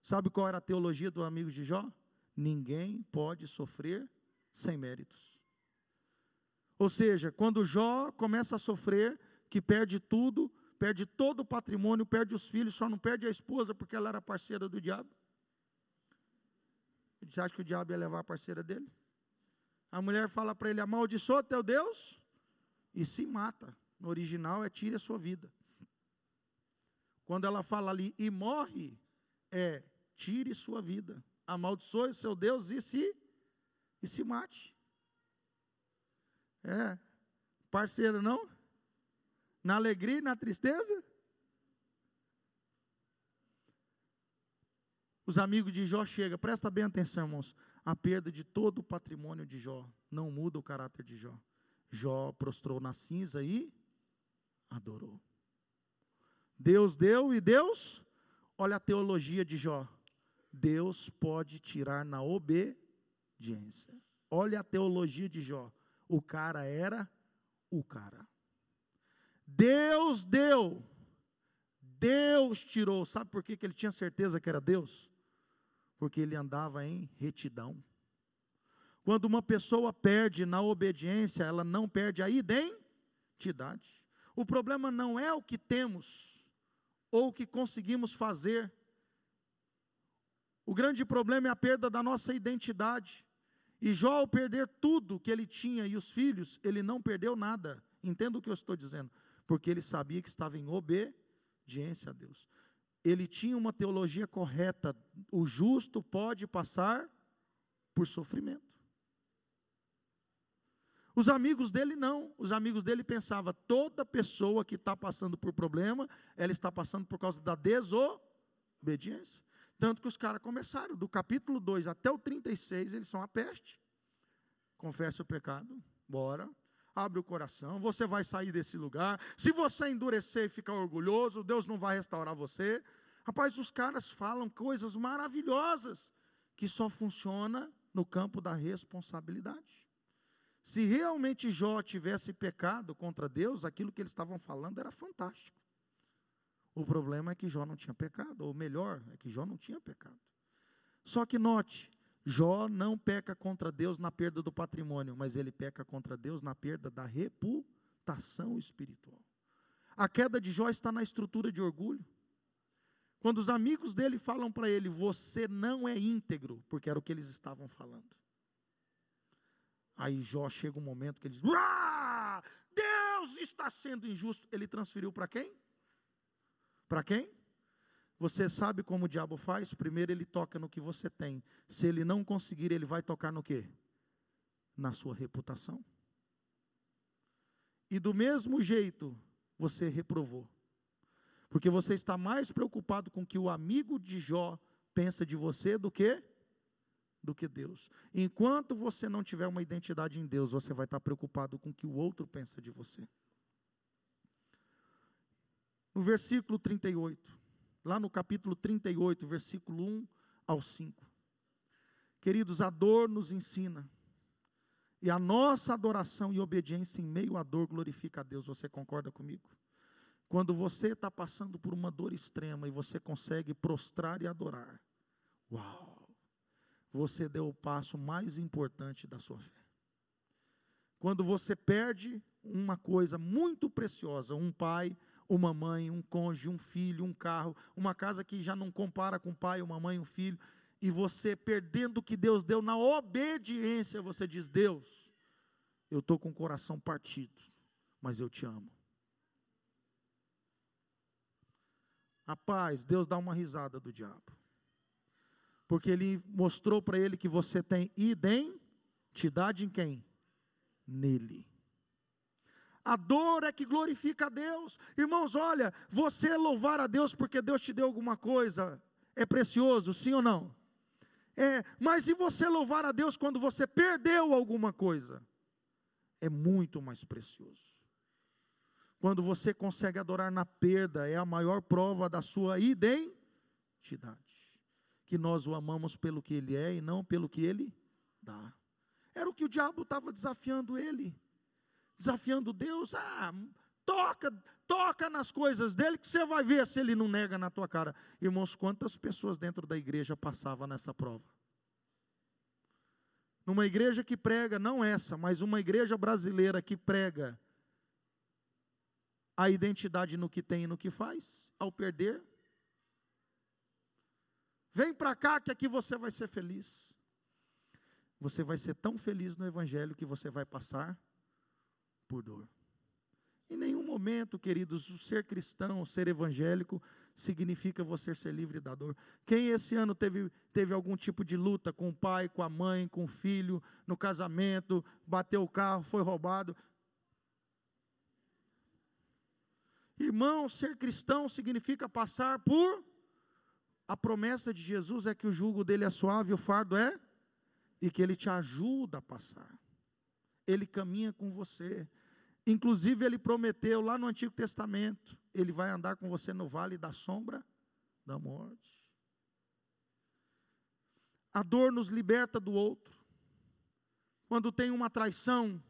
Sabe qual era a teologia do amigo de Jó? Ninguém pode sofrer sem méritos. Ou seja, quando Jó começa a sofrer, que perde tudo, perde todo o patrimônio, perde os filhos, só não perde a esposa porque ela era parceira do diabo. Você acha que o diabo ia levar a parceira dele? A mulher fala para ele: amaldiçoa teu Deus e se mata. No original é tire a sua vida. Quando ela fala ali e morre, é tire sua vida. Amaldiçoe o seu Deus e se, e se mate. É. Parceiro, não? Na alegria e na tristeza? Os amigos de Jó chegam, presta bem atenção, irmãos. A perda de todo o patrimônio de Jó não muda o caráter de Jó. Jó prostrou na cinza e adorou. Deus deu e Deus, olha a teologia de Jó. Deus pode tirar na obediência. Olha a teologia de Jó o cara era o cara. Deus deu, Deus tirou. Sabe por que, que ele tinha certeza que era Deus? Porque ele andava em retidão. Quando uma pessoa perde na obediência, ela não perde a identidade. O problema não é o que temos ou o que conseguimos fazer. O grande problema é a perda da nossa identidade. E Jó, ao perder tudo que ele tinha e os filhos, ele não perdeu nada. Entenda o que eu estou dizendo. Porque ele sabia que estava em obediência a Deus. Ele tinha uma teologia correta. O justo pode passar por sofrimento. Os amigos dele não. Os amigos dele pensavam: toda pessoa que está passando por problema, ela está passando por causa da desobediência. Tanto que os caras começaram, do capítulo 2 até o 36, eles são a peste. Confessa o pecado, bora. Abre o coração, você vai sair desse lugar. Se você endurecer e ficar orgulhoso, Deus não vai restaurar você. Rapaz, os caras falam coisas maravilhosas que só funciona no campo da responsabilidade. Se realmente Jó tivesse pecado contra Deus, aquilo que eles estavam falando era fantástico. O problema é que Jó não tinha pecado, ou melhor, é que Jó não tinha pecado. Só que note, Jó não peca contra Deus na perda do patrimônio, mas ele peca contra Deus na perda da reputação espiritual. A queda de Jó está na estrutura de orgulho. Quando os amigos dele falam para ele, você não é íntegro, porque era o que eles estavam falando. Aí Jó chega um momento que ele diz: Deus está sendo injusto. Ele transferiu para quem? Para quem? Você sabe como o diabo faz? Primeiro ele toca no que você tem. Se ele não conseguir, ele vai tocar no quê? Na sua reputação. E do mesmo jeito, você reprovou. Porque você está mais preocupado com o que o amigo de Jó pensa de você do que do que Deus. Enquanto você não tiver uma identidade em Deus, você vai estar preocupado com o que o outro pensa de você no versículo 38, lá no capítulo 38, versículo 1 ao 5. Queridos, a dor nos ensina, e a nossa adoração e obediência em meio à dor glorifica a Deus. Você concorda comigo? Quando você está passando por uma dor extrema e você consegue prostrar e adorar, uau! Você deu o passo mais importante da sua fé. Quando você perde uma coisa muito preciosa: um pai, uma mãe, um cônjuge, um filho, um carro, uma casa que já não compara com pai, uma mãe, um filho, e você perdendo o que Deus deu na obediência, você diz: Deus, eu estou com o coração partido, mas eu te amo. Rapaz, Deus dá uma risada do diabo. Porque ele mostrou para ele que você tem identidade em quem? Nele. A dor é que glorifica a Deus. Irmãos, olha, você louvar a Deus porque Deus te deu alguma coisa é precioso, sim ou não? É, mas e você louvar a Deus quando você perdeu alguma coisa? É muito mais precioso. Quando você consegue adorar na perda, é a maior prova da sua identidade. Que nós o amamos pelo que ele é e não pelo que ele dá. Era o que o diabo estava desafiando ele. Desafiando Deus, ah, toca, toca nas coisas dele que você vai ver se ele não nega na tua cara. Irmãos, quantas pessoas dentro da igreja passavam nessa prova? Numa igreja que prega, não essa, mas uma igreja brasileira que prega a identidade no que tem e no que faz, ao perder. Vem para cá que aqui você vai ser feliz. Você vai ser tão feliz no Evangelho que você vai passar por dor. Em nenhum momento, queridos, o ser cristão, o ser evangélico, significa você ser livre da dor. Quem esse ano teve, teve algum tipo de luta com o pai, com a mãe, com o filho, no casamento, bateu o carro, foi roubado? Irmão, ser cristão significa passar por. A promessa de Jesus é que o jugo dele é suave, o fardo é, e que ele te ajuda a passar. Ele caminha com você. Inclusive, ele prometeu lá no Antigo Testamento: ele vai andar com você no vale da sombra da morte. A dor nos liberta do outro. Quando tem uma traição,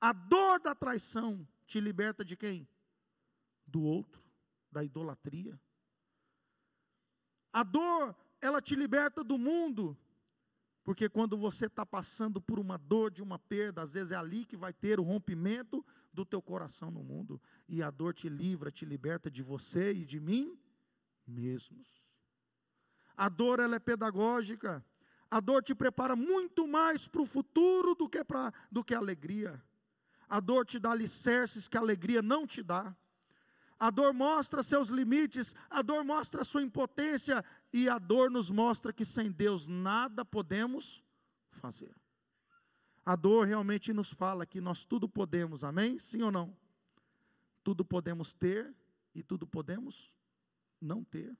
a dor da traição te liberta de quem? do outro, da idolatria. A dor, ela te liberta do mundo, porque quando você está passando por uma dor de uma perda, às vezes é ali que vai ter o rompimento do teu coração no mundo, e a dor te livra, te liberta de você e de mim mesmos. A dor ela é pedagógica. A dor te prepara muito mais para o futuro do que para do que a alegria. A dor te dá alicerces que a alegria não te dá. A dor mostra seus limites, a dor mostra sua impotência, e a dor nos mostra que sem Deus nada podemos fazer. A dor realmente nos fala que nós tudo podemos, amém? Sim ou não? Tudo podemos ter e tudo podemos não ter.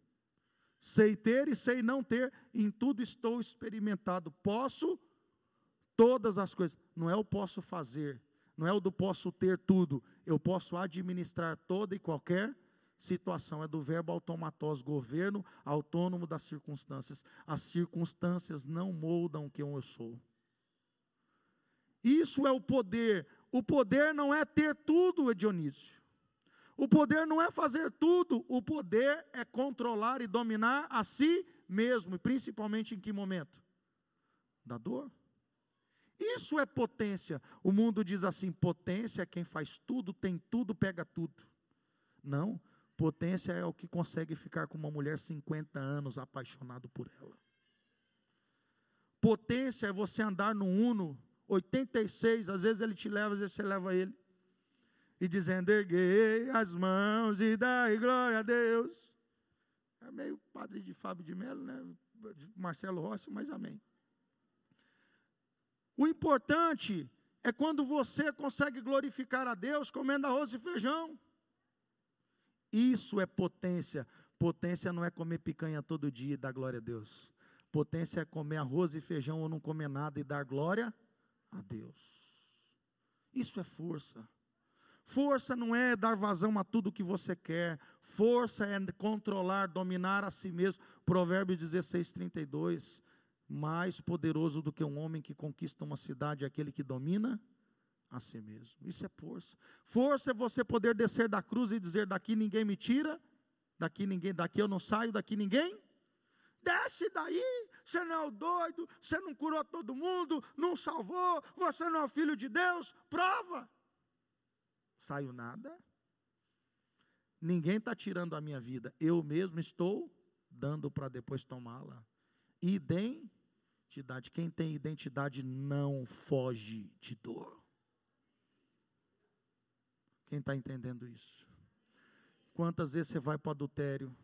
Sei ter e sei não ter, em tudo estou experimentado. Posso todas as coisas. Não é eu posso fazer, não é o do posso ter tudo, eu posso administrar toda e qualquer situação. É do verbo automatós, governo autônomo das circunstâncias. As circunstâncias não moldam quem eu sou. Isso é o poder. O poder não é ter tudo, Dionísio. O poder não é fazer tudo, o poder é controlar e dominar a si mesmo, e principalmente em que momento? Da dor. Isso é potência. O mundo diz assim: potência é quem faz tudo, tem tudo, pega tudo. Não, potência é o que consegue ficar com uma mulher 50 anos apaixonado por ela. Potência é você andar no Uno 86, às vezes ele te leva, às vezes você leva ele. E dizendo, erguei as mãos e dai glória a Deus. É meio padre de Fábio de Melo, né? Marcelo Rossi, mas amém. O importante é quando você consegue glorificar a Deus comendo arroz e feijão. Isso é potência. Potência não é comer picanha todo dia e dar glória a Deus. Potência é comer arroz e feijão ou não comer nada e dar glória a Deus. Isso é força. Força não é dar vazão a tudo que você quer. Força é controlar, dominar a si mesmo. Provérbios 16, 32 mais poderoso do que um homem que conquista uma cidade é aquele que domina a si mesmo. Isso é força. Força é você poder descer da cruz e dizer: daqui ninguém me tira, daqui ninguém, daqui eu não saio, daqui ninguém. Desce daí, você não é o doido, você não curou todo mundo, não salvou, você não é o filho de Deus, prova. saio nada. Ninguém está tirando a minha vida. Eu mesmo estou dando para depois tomá-la. Identidade. Quem tem identidade não foge de dor. Quem está entendendo isso? Quantas vezes você vai para o adultério,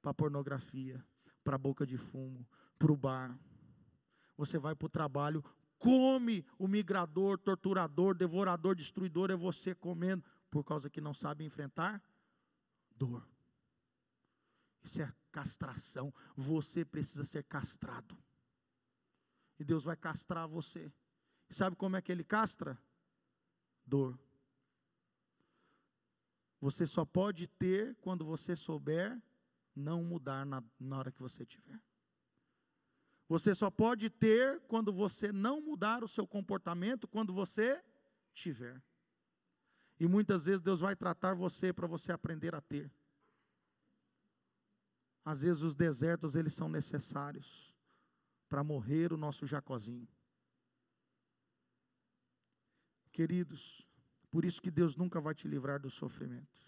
para a pornografia, para a boca de fumo, para o bar? Você vai para o trabalho, come o migrador, torturador, devorador, destruidor, é você comendo, por causa que não sabe enfrentar dor. Isso é castração. Você precisa ser castrado. E Deus vai castrar você. E sabe como é que ele castra? Dor. Você só pode ter quando você souber não mudar na, na hora que você tiver. Você só pode ter quando você não mudar o seu comportamento quando você tiver. E muitas vezes Deus vai tratar você para você aprender a ter. Às vezes os desertos eles são necessários para morrer o nosso Jacozinho. Queridos, por isso que Deus nunca vai te livrar do sofrimento,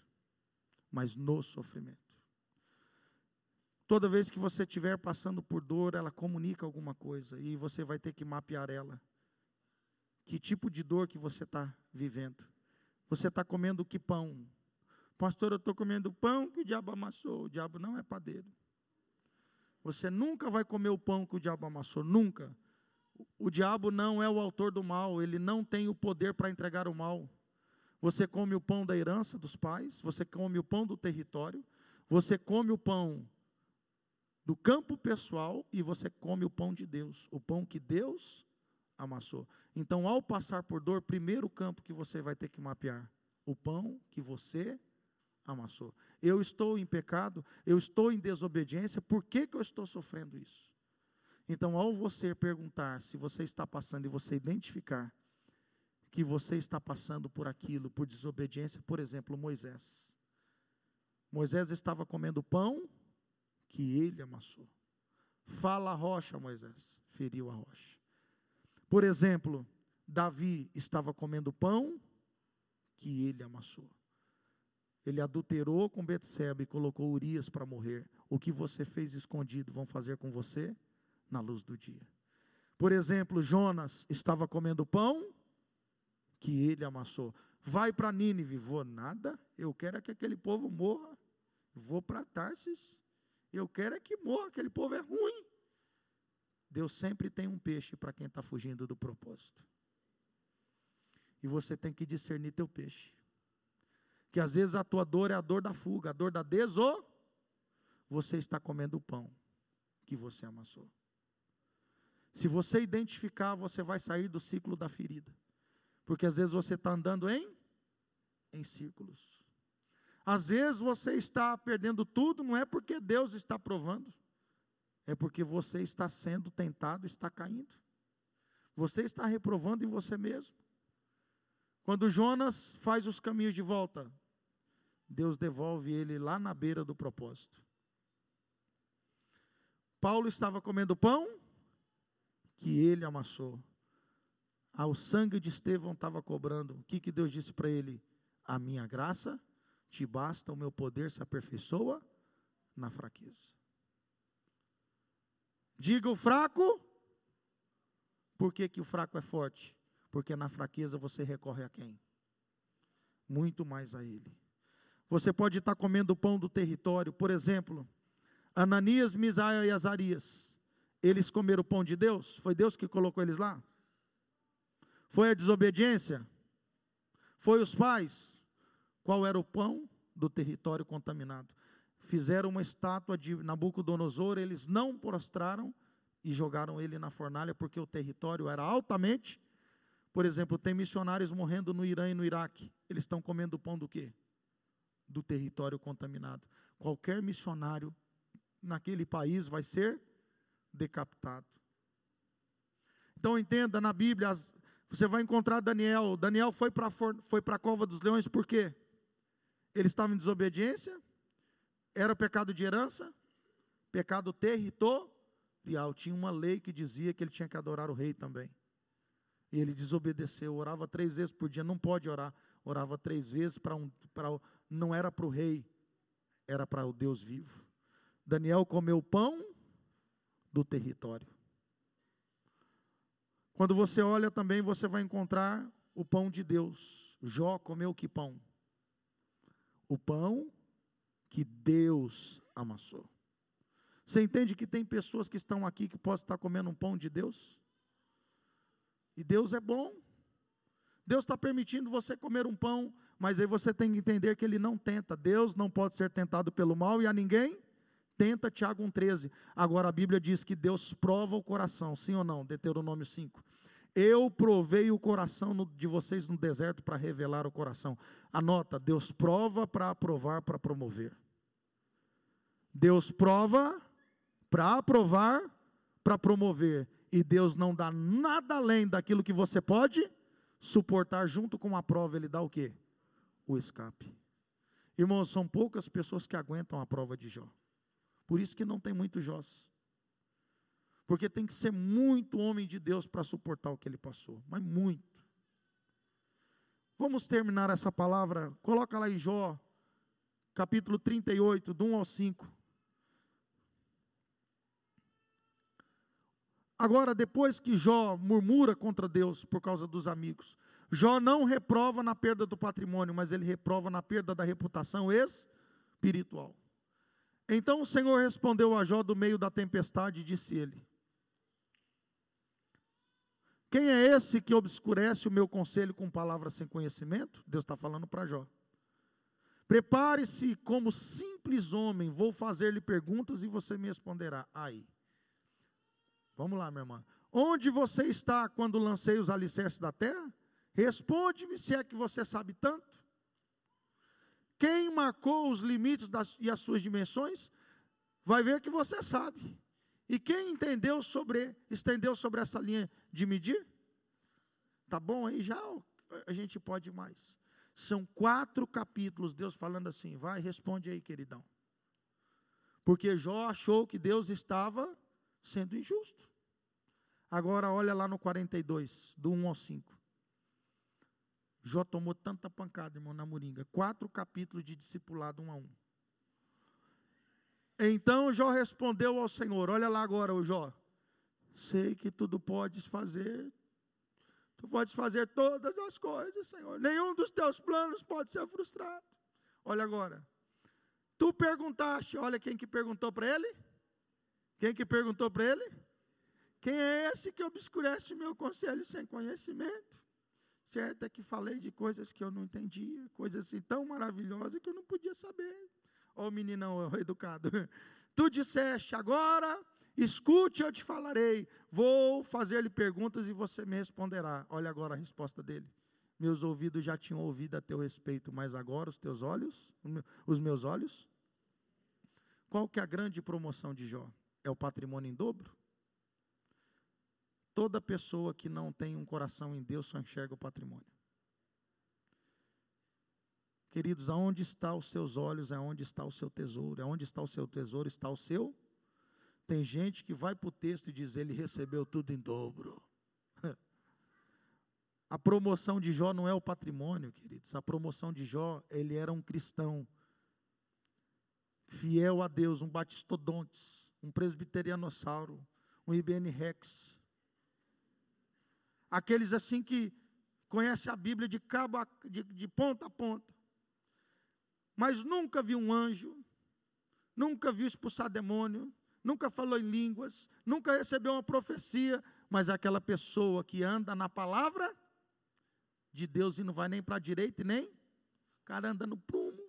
mas no sofrimento. Toda vez que você estiver passando por dor, ela comunica alguma coisa e você vai ter que mapear ela. Que tipo de dor que você está vivendo? Você está comendo que pão? Pastor, eu estou comendo pão que o diabo amassou. O diabo não é padeiro. Você nunca vai comer o pão que o diabo amassou, nunca. O diabo não é o autor do mal, ele não tem o poder para entregar o mal. Você come o pão da herança dos pais, você come o pão do território, você come o pão do campo pessoal e você come o pão de Deus, o pão que Deus amassou. Então, ao passar por dor, primeiro campo que você vai ter que mapear, o pão que você amassou. Eu estou em pecado, eu estou em desobediência, por que, que eu estou sofrendo isso? Então, ao você perguntar se você está passando e você identificar que você está passando por aquilo, por desobediência, por exemplo, Moisés. Moisés estava comendo pão que ele amassou. Fala a rocha, Moisés, feriu a rocha. Por exemplo, Davi estava comendo pão que ele amassou. Ele adulterou com Betseba e colocou Urias para morrer. O que você fez escondido vão fazer com você na luz do dia. Por exemplo, Jonas estava comendo pão que ele amassou. Vai para Nínive, vou nada, eu quero é que aquele povo morra. Vou para Tarsis, eu quero é que morra, aquele povo é ruim. Deus sempre tem um peixe para quem está fugindo do propósito. E você tem que discernir teu peixe. Que às vezes a tua dor é a dor da fuga, a dor da deso. Você está comendo o pão que você amassou. Se você identificar, você vai sair do ciclo da ferida. Porque às vezes você está andando em, em círculos. Às vezes você está perdendo tudo, não é porque Deus está provando, é porque você está sendo tentado, está caindo. Você está reprovando em você mesmo. Quando Jonas faz os caminhos de volta, Deus devolve ele lá na beira do propósito. Paulo estava comendo pão que ele amassou. Ah, o sangue de Estevão estava cobrando. O que, que Deus disse para ele? A minha graça te basta, o meu poder se aperfeiçoa na fraqueza. Diga o fraco, por que, que o fraco é forte? Porque na fraqueza você recorre a quem? Muito mais a ele. Você pode estar comendo o pão do território, por exemplo, Ananias, Misael e Azarias. Eles comeram o pão de Deus? Foi Deus que colocou eles lá? Foi a desobediência? Foi os pais? Qual era o pão do território contaminado? Fizeram uma estátua de Nabucodonosor, eles não prostraram e jogaram ele na fornalha porque o território era altamente. Por exemplo, tem missionários morrendo no Irã e no Iraque. Eles estão comendo o pão do quê? Do território contaminado. Qualquer missionário naquele país vai ser decapitado. Então entenda, na Bíblia, as, você vai encontrar Daniel. Daniel foi para foi a cova dos leões por quê? Ele estava em desobediência? Era pecado de herança? Pecado territorial. Tinha uma lei que dizia que ele tinha que adorar o rei também. E ele desobedeceu, orava três vezes por dia, não pode orar. orava três vezes para um, não era para o rei, era para o Deus vivo. Daniel comeu pão do território. Quando você olha também, você vai encontrar o pão de Deus. Jó comeu que pão? O pão que Deus amassou. Você entende que tem pessoas que estão aqui que possam estar comendo um pão de Deus? E Deus é bom. Deus está permitindo você comer um pão, mas aí você tem que entender que Ele não tenta. Deus não pode ser tentado pelo mal e a ninguém tenta, Tiago 1,13. Agora a Bíblia diz que Deus prova o coração, sim ou não? Deuteronômio 5. Eu provei o coração de vocês no deserto para revelar o coração. Anota, Deus prova para aprovar, para promover. Deus prova para aprovar, para promover. E Deus não dá nada além daquilo que você pode suportar junto com a prova, Ele dá o que? O escape. Irmãos, são poucas pessoas que aguentam a prova de Jó. Por isso que não tem muito Jós. Porque tem que ser muito homem de Deus para suportar o que ele passou. Mas muito. Vamos terminar essa palavra. Coloca lá em Jó, capítulo 38, do 1 ao 5. Agora, depois que Jó murmura contra Deus por causa dos amigos, Jó não reprova na perda do patrimônio, mas ele reprova na perda da reputação espiritual. Então o Senhor respondeu a Jó do meio da tempestade e disse ele: Quem é esse que obscurece o meu conselho com palavras sem conhecimento? Deus está falando para Jó. Prepare-se como simples homem, vou fazer-lhe perguntas e você me responderá. Aí. Vamos lá, minha irmã. Onde você está quando lancei os alicerces da terra? Responde-me se é que você sabe tanto. Quem marcou os limites das, e as suas dimensões, vai ver que você sabe. E quem entendeu sobre, estendeu sobre essa linha de medir? Tá bom aí já a gente pode mais. São quatro capítulos, Deus falando assim, vai, responde aí, queridão. Porque Jó achou que Deus estava sendo injusto. Agora olha lá no 42, do 1 ao 5. Jó tomou tanta pancada, irmão, na moringa. Quatro capítulos de discipulado, um a um. Então Jó respondeu ao Senhor: Olha lá agora, o Jó. Sei que tudo podes fazer. Tu podes fazer todas as coisas, Senhor. Nenhum dos teus planos pode ser frustrado. Olha agora. Tu perguntaste, olha quem que perguntou para ele? Quem que perguntou para ele? Quem é esse que obscurece meu conselho sem conhecimento? Certo é que falei de coisas que eu não entendia, coisas assim tão maravilhosas que eu não podia saber. Ó o meninão educado. Tu disseste, agora escute, eu te falarei. Vou fazer-lhe perguntas e você me responderá. Olha agora a resposta dele. Meus ouvidos já tinham ouvido a teu respeito, mas agora os teus olhos, os meus olhos. Qual que é a grande promoção de Jó? É o patrimônio em dobro? Toda pessoa que não tem um coração em Deus só enxerga o patrimônio. Queridos, aonde está os seus olhos, aonde está o seu tesouro, aonde está o seu tesouro, está o seu. Tem gente que vai para o texto e diz, ele recebeu tudo em dobro. A promoção de Jó não é o patrimônio, queridos. A promoção de Jó, ele era um cristão, fiel a Deus, um batistodontes, um presbiterianossauro, um IBN Rex, aqueles assim que conhecem a Bíblia de cabo a, de, de ponta a ponta, mas nunca viu um anjo, nunca viu expulsar demônio, nunca falou em línguas, nunca recebeu uma profecia, mas é aquela pessoa que anda na palavra de Deus e não vai nem para a direita nem, o cara anda no prumo.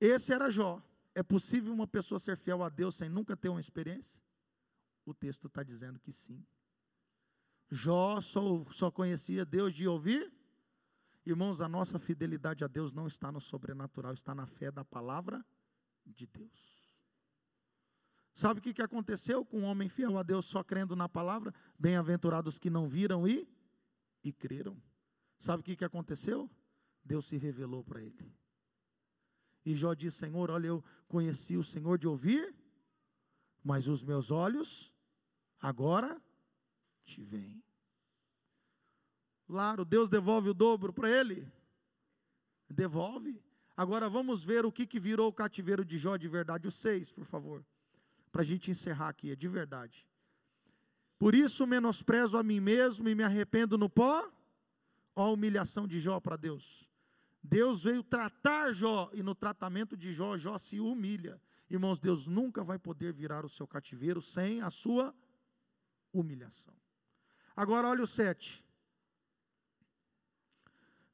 Esse era Jó. É possível uma pessoa ser fiel a Deus sem nunca ter uma experiência? O texto está dizendo que sim. Jó só, só conhecia Deus de ouvir. Irmãos, a nossa fidelidade a Deus não está no sobrenatural, está na fé da palavra de Deus. Sabe o que, que aconteceu com um homem fiel a Deus só crendo na palavra? Bem-aventurados que não viram e, e creram. Sabe o que, que aconteceu? Deus se revelou para ele. E Jó disse: Senhor, olha, eu conheci o Senhor de ouvir, mas os meus olhos agora te veem. Claro, Deus devolve o dobro para ele. Devolve. Agora vamos ver o que, que virou o cativeiro de Jó de verdade. O 6, por favor. Para a gente encerrar aqui, é de verdade. Por isso menosprezo a mim mesmo e me arrependo no pó. Ó a humilhação de Jó para Deus. Deus veio tratar Jó, e no tratamento de Jó, Jó se humilha. Irmãos, Deus nunca vai poder virar o seu cativeiro sem a sua humilhação. Agora olha o 7.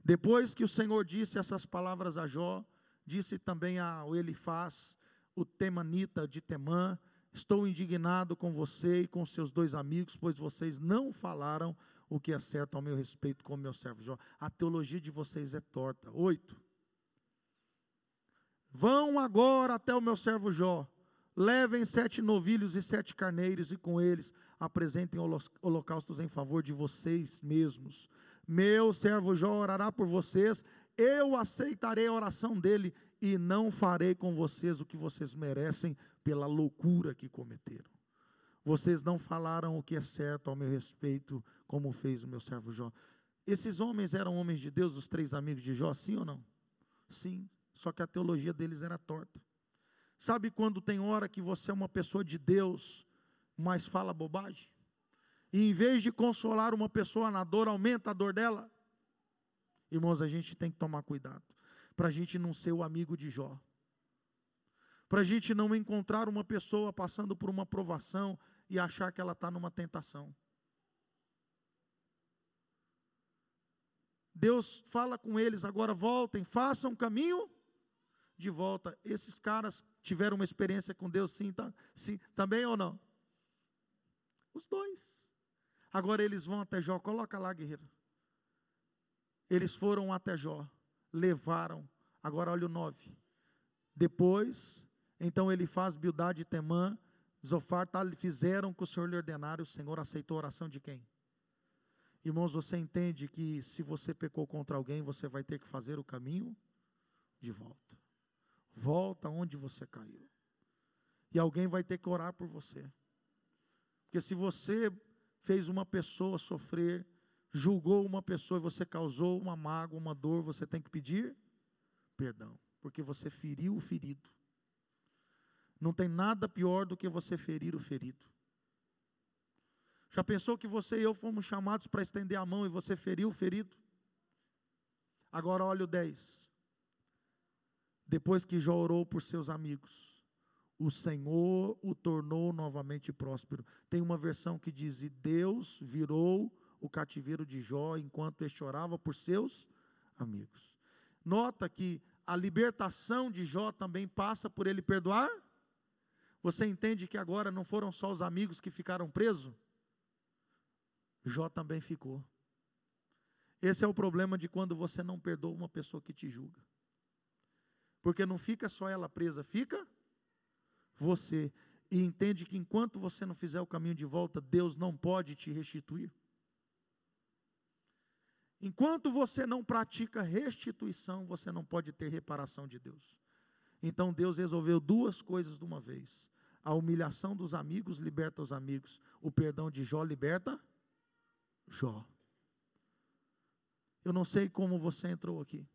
Depois que o Senhor disse essas palavras a Jó, disse também ao Elifaz, o temanita de Temã, estou indignado com você e com seus dois amigos, pois vocês não falaram o que é certo ao meu respeito com meu servo Jó. A teologia de vocês é torta. Oito. Vão agora até o meu servo Jó, levem sete novilhos e sete carneiros, e com eles apresentem holocaustos em favor de vocês mesmos. Meu servo Jó orará por vocês, eu aceitarei a oração dele e não farei com vocês o que vocês merecem pela loucura que cometeram. Vocês não falaram o que é certo ao meu respeito, como fez o meu servo Jó. Esses homens eram homens de Deus, os três amigos de Jó, sim ou não? Sim, só que a teologia deles era torta. Sabe quando tem hora que você é uma pessoa de Deus, mas fala bobagem? E em vez de consolar uma pessoa na dor, aumenta a dor dela. Irmãos, a gente tem que tomar cuidado, para a gente não ser o amigo de Jó, para a gente não encontrar uma pessoa passando por uma provação e achar que ela está numa tentação. Deus fala com eles agora, voltem, façam caminho de volta. Esses caras tiveram uma experiência com Deus, sim, tá, sim também ou não? Os dois. Agora eles vão até Jó, coloca lá, guerreiro. Eles foram até Jó, levaram, agora olha o 9. Depois, então ele faz Bildade e Temã, Zofar, tal, fizeram o que o Senhor lhe ordenara, o Senhor aceitou a oração de quem? Irmãos, você entende que se você pecou contra alguém, você vai ter que fazer o caminho de volta. Volta onde você caiu. E alguém vai ter que orar por você. Porque se você fez uma pessoa sofrer, julgou uma pessoa e você causou uma mágoa, uma dor, você tem que pedir perdão, porque você feriu o ferido. Não tem nada pior do que você ferir o ferido. Já pensou que você e eu fomos chamados para estender a mão e você feriu o ferido? Agora olha o 10. Depois que Jó orou por seus amigos, o Senhor o tornou novamente próspero. Tem uma versão que diz: E Deus virou o cativeiro de Jó enquanto ele chorava por seus amigos. Nota que a libertação de Jó também passa por ele perdoar. Você entende que agora não foram só os amigos que ficaram presos? Jó também ficou. Esse é o problema de quando você não perdoa uma pessoa que te julga. Porque não fica só ela presa, fica você e entende que enquanto você não fizer o caminho de volta, Deus não pode te restituir. Enquanto você não pratica restituição, você não pode ter reparação de Deus. Então Deus resolveu duas coisas de uma vez: a humilhação dos amigos liberta os amigos, o perdão de Jó liberta Jó. Eu não sei como você entrou aqui.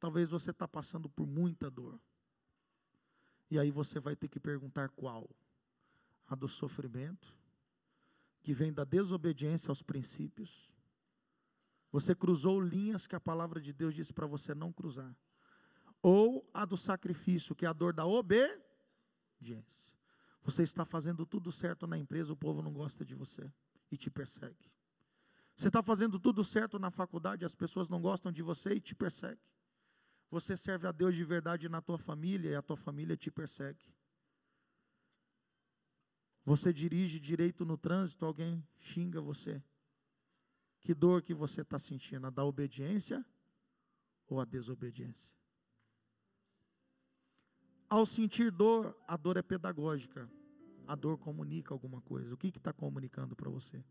Talvez você está passando por muita dor. E aí você vai ter que perguntar qual? A do sofrimento, que vem da desobediência aos princípios. Você cruzou linhas que a palavra de Deus disse para você não cruzar. Ou a do sacrifício, que é a dor da obediência. Você está fazendo tudo certo na empresa, o povo não gosta de você e te persegue. Você está fazendo tudo certo na faculdade, as pessoas não gostam de você e te perseguem. Você serve a Deus de verdade na tua família e a tua família te persegue. Você dirige direito no trânsito, alguém xinga você. Que dor que você está sentindo? A da obediência ou a desobediência? Ao sentir dor, a dor é pedagógica. A dor comunica alguma coisa. O que está comunicando para você?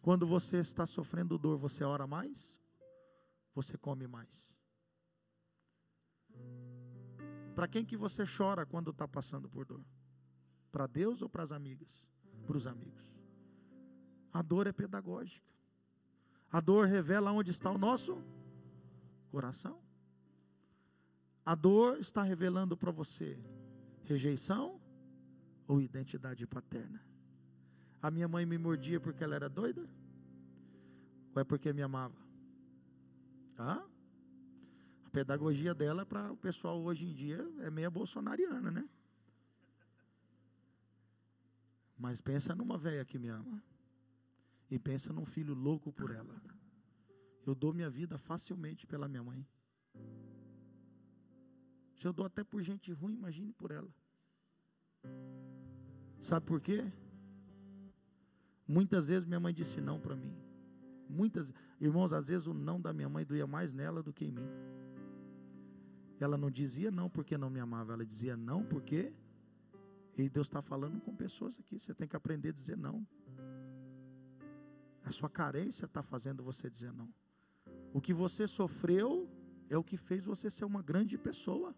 Quando você está sofrendo dor, você ora mais? Você come mais? Para quem que você chora quando está passando por dor? Para Deus ou para as amigas? Para os amigos. A dor é pedagógica. A dor revela onde está o nosso coração. A dor está revelando para você rejeição ou identidade paterna. A minha mãe me mordia porque ela era doida? Ou é porque me amava? Hã? A pedagogia dela para o pessoal hoje em dia é meia bolsonariana, né? Mas pensa numa velha que me ama. E pensa num filho louco por ela. Eu dou minha vida facilmente pela minha mãe. Se eu dou até por gente ruim, imagine por ela. Sabe por quê? Muitas vezes minha mãe disse não para mim. Muitas, irmãos, às vezes o não da minha mãe doía mais nela do que em mim. Ela não dizia não porque não me amava, ela dizia não porque. E Deus está falando com pessoas aqui. Você tem que aprender a dizer não. A sua carência está fazendo você dizer não. O que você sofreu é o que fez você ser uma grande pessoa.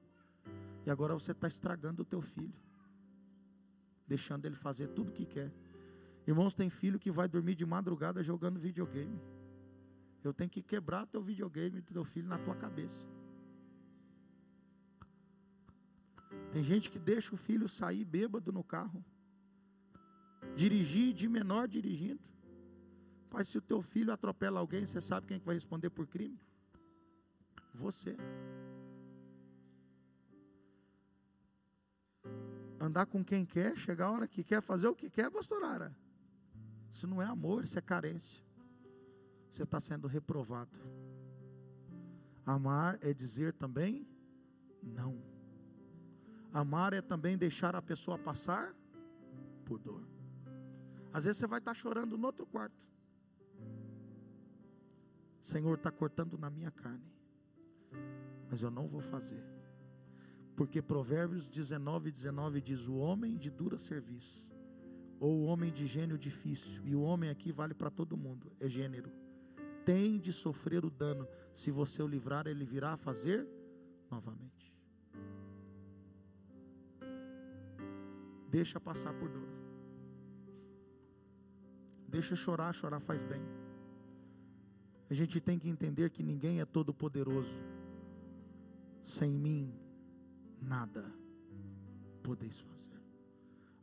E agora você está estragando o teu filho. Deixando ele fazer tudo o que quer. Irmãos, tem filho que vai dormir de madrugada jogando videogame. Eu tenho que quebrar teu videogame do teu filho na tua cabeça. Tem gente que deixa o filho sair bêbado no carro. Dirigir de menor dirigindo. Pai, se o teu filho atropela alguém, você sabe quem é que vai responder por crime? Você. Andar com quem quer, chegar a hora que quer, fazer o que quer, pastorara. Isso não é amor, isso é carência. Você está sendo reprovado. Amar é dizer também não. Amar é também deixar a pessoa passar por dor. Às vezes você vai estar chorando no outro quarto. Senhor está cortando na minha carne, mas eu não vou fazer, porque Provérbios 19, 19 diz: O homem de dura serviço, ou o homem de gênio difícil, e o homem aqui vale para todo mundo, é gênero, tem de sofrer o dano, se você o livrar, ele virá a fazer novamente. Deixa passar por dor. Deixa chorar, chorar faz bem. A gente tem que entender que ninguém é todo poderoso. Sem mim, nada podeis fazer.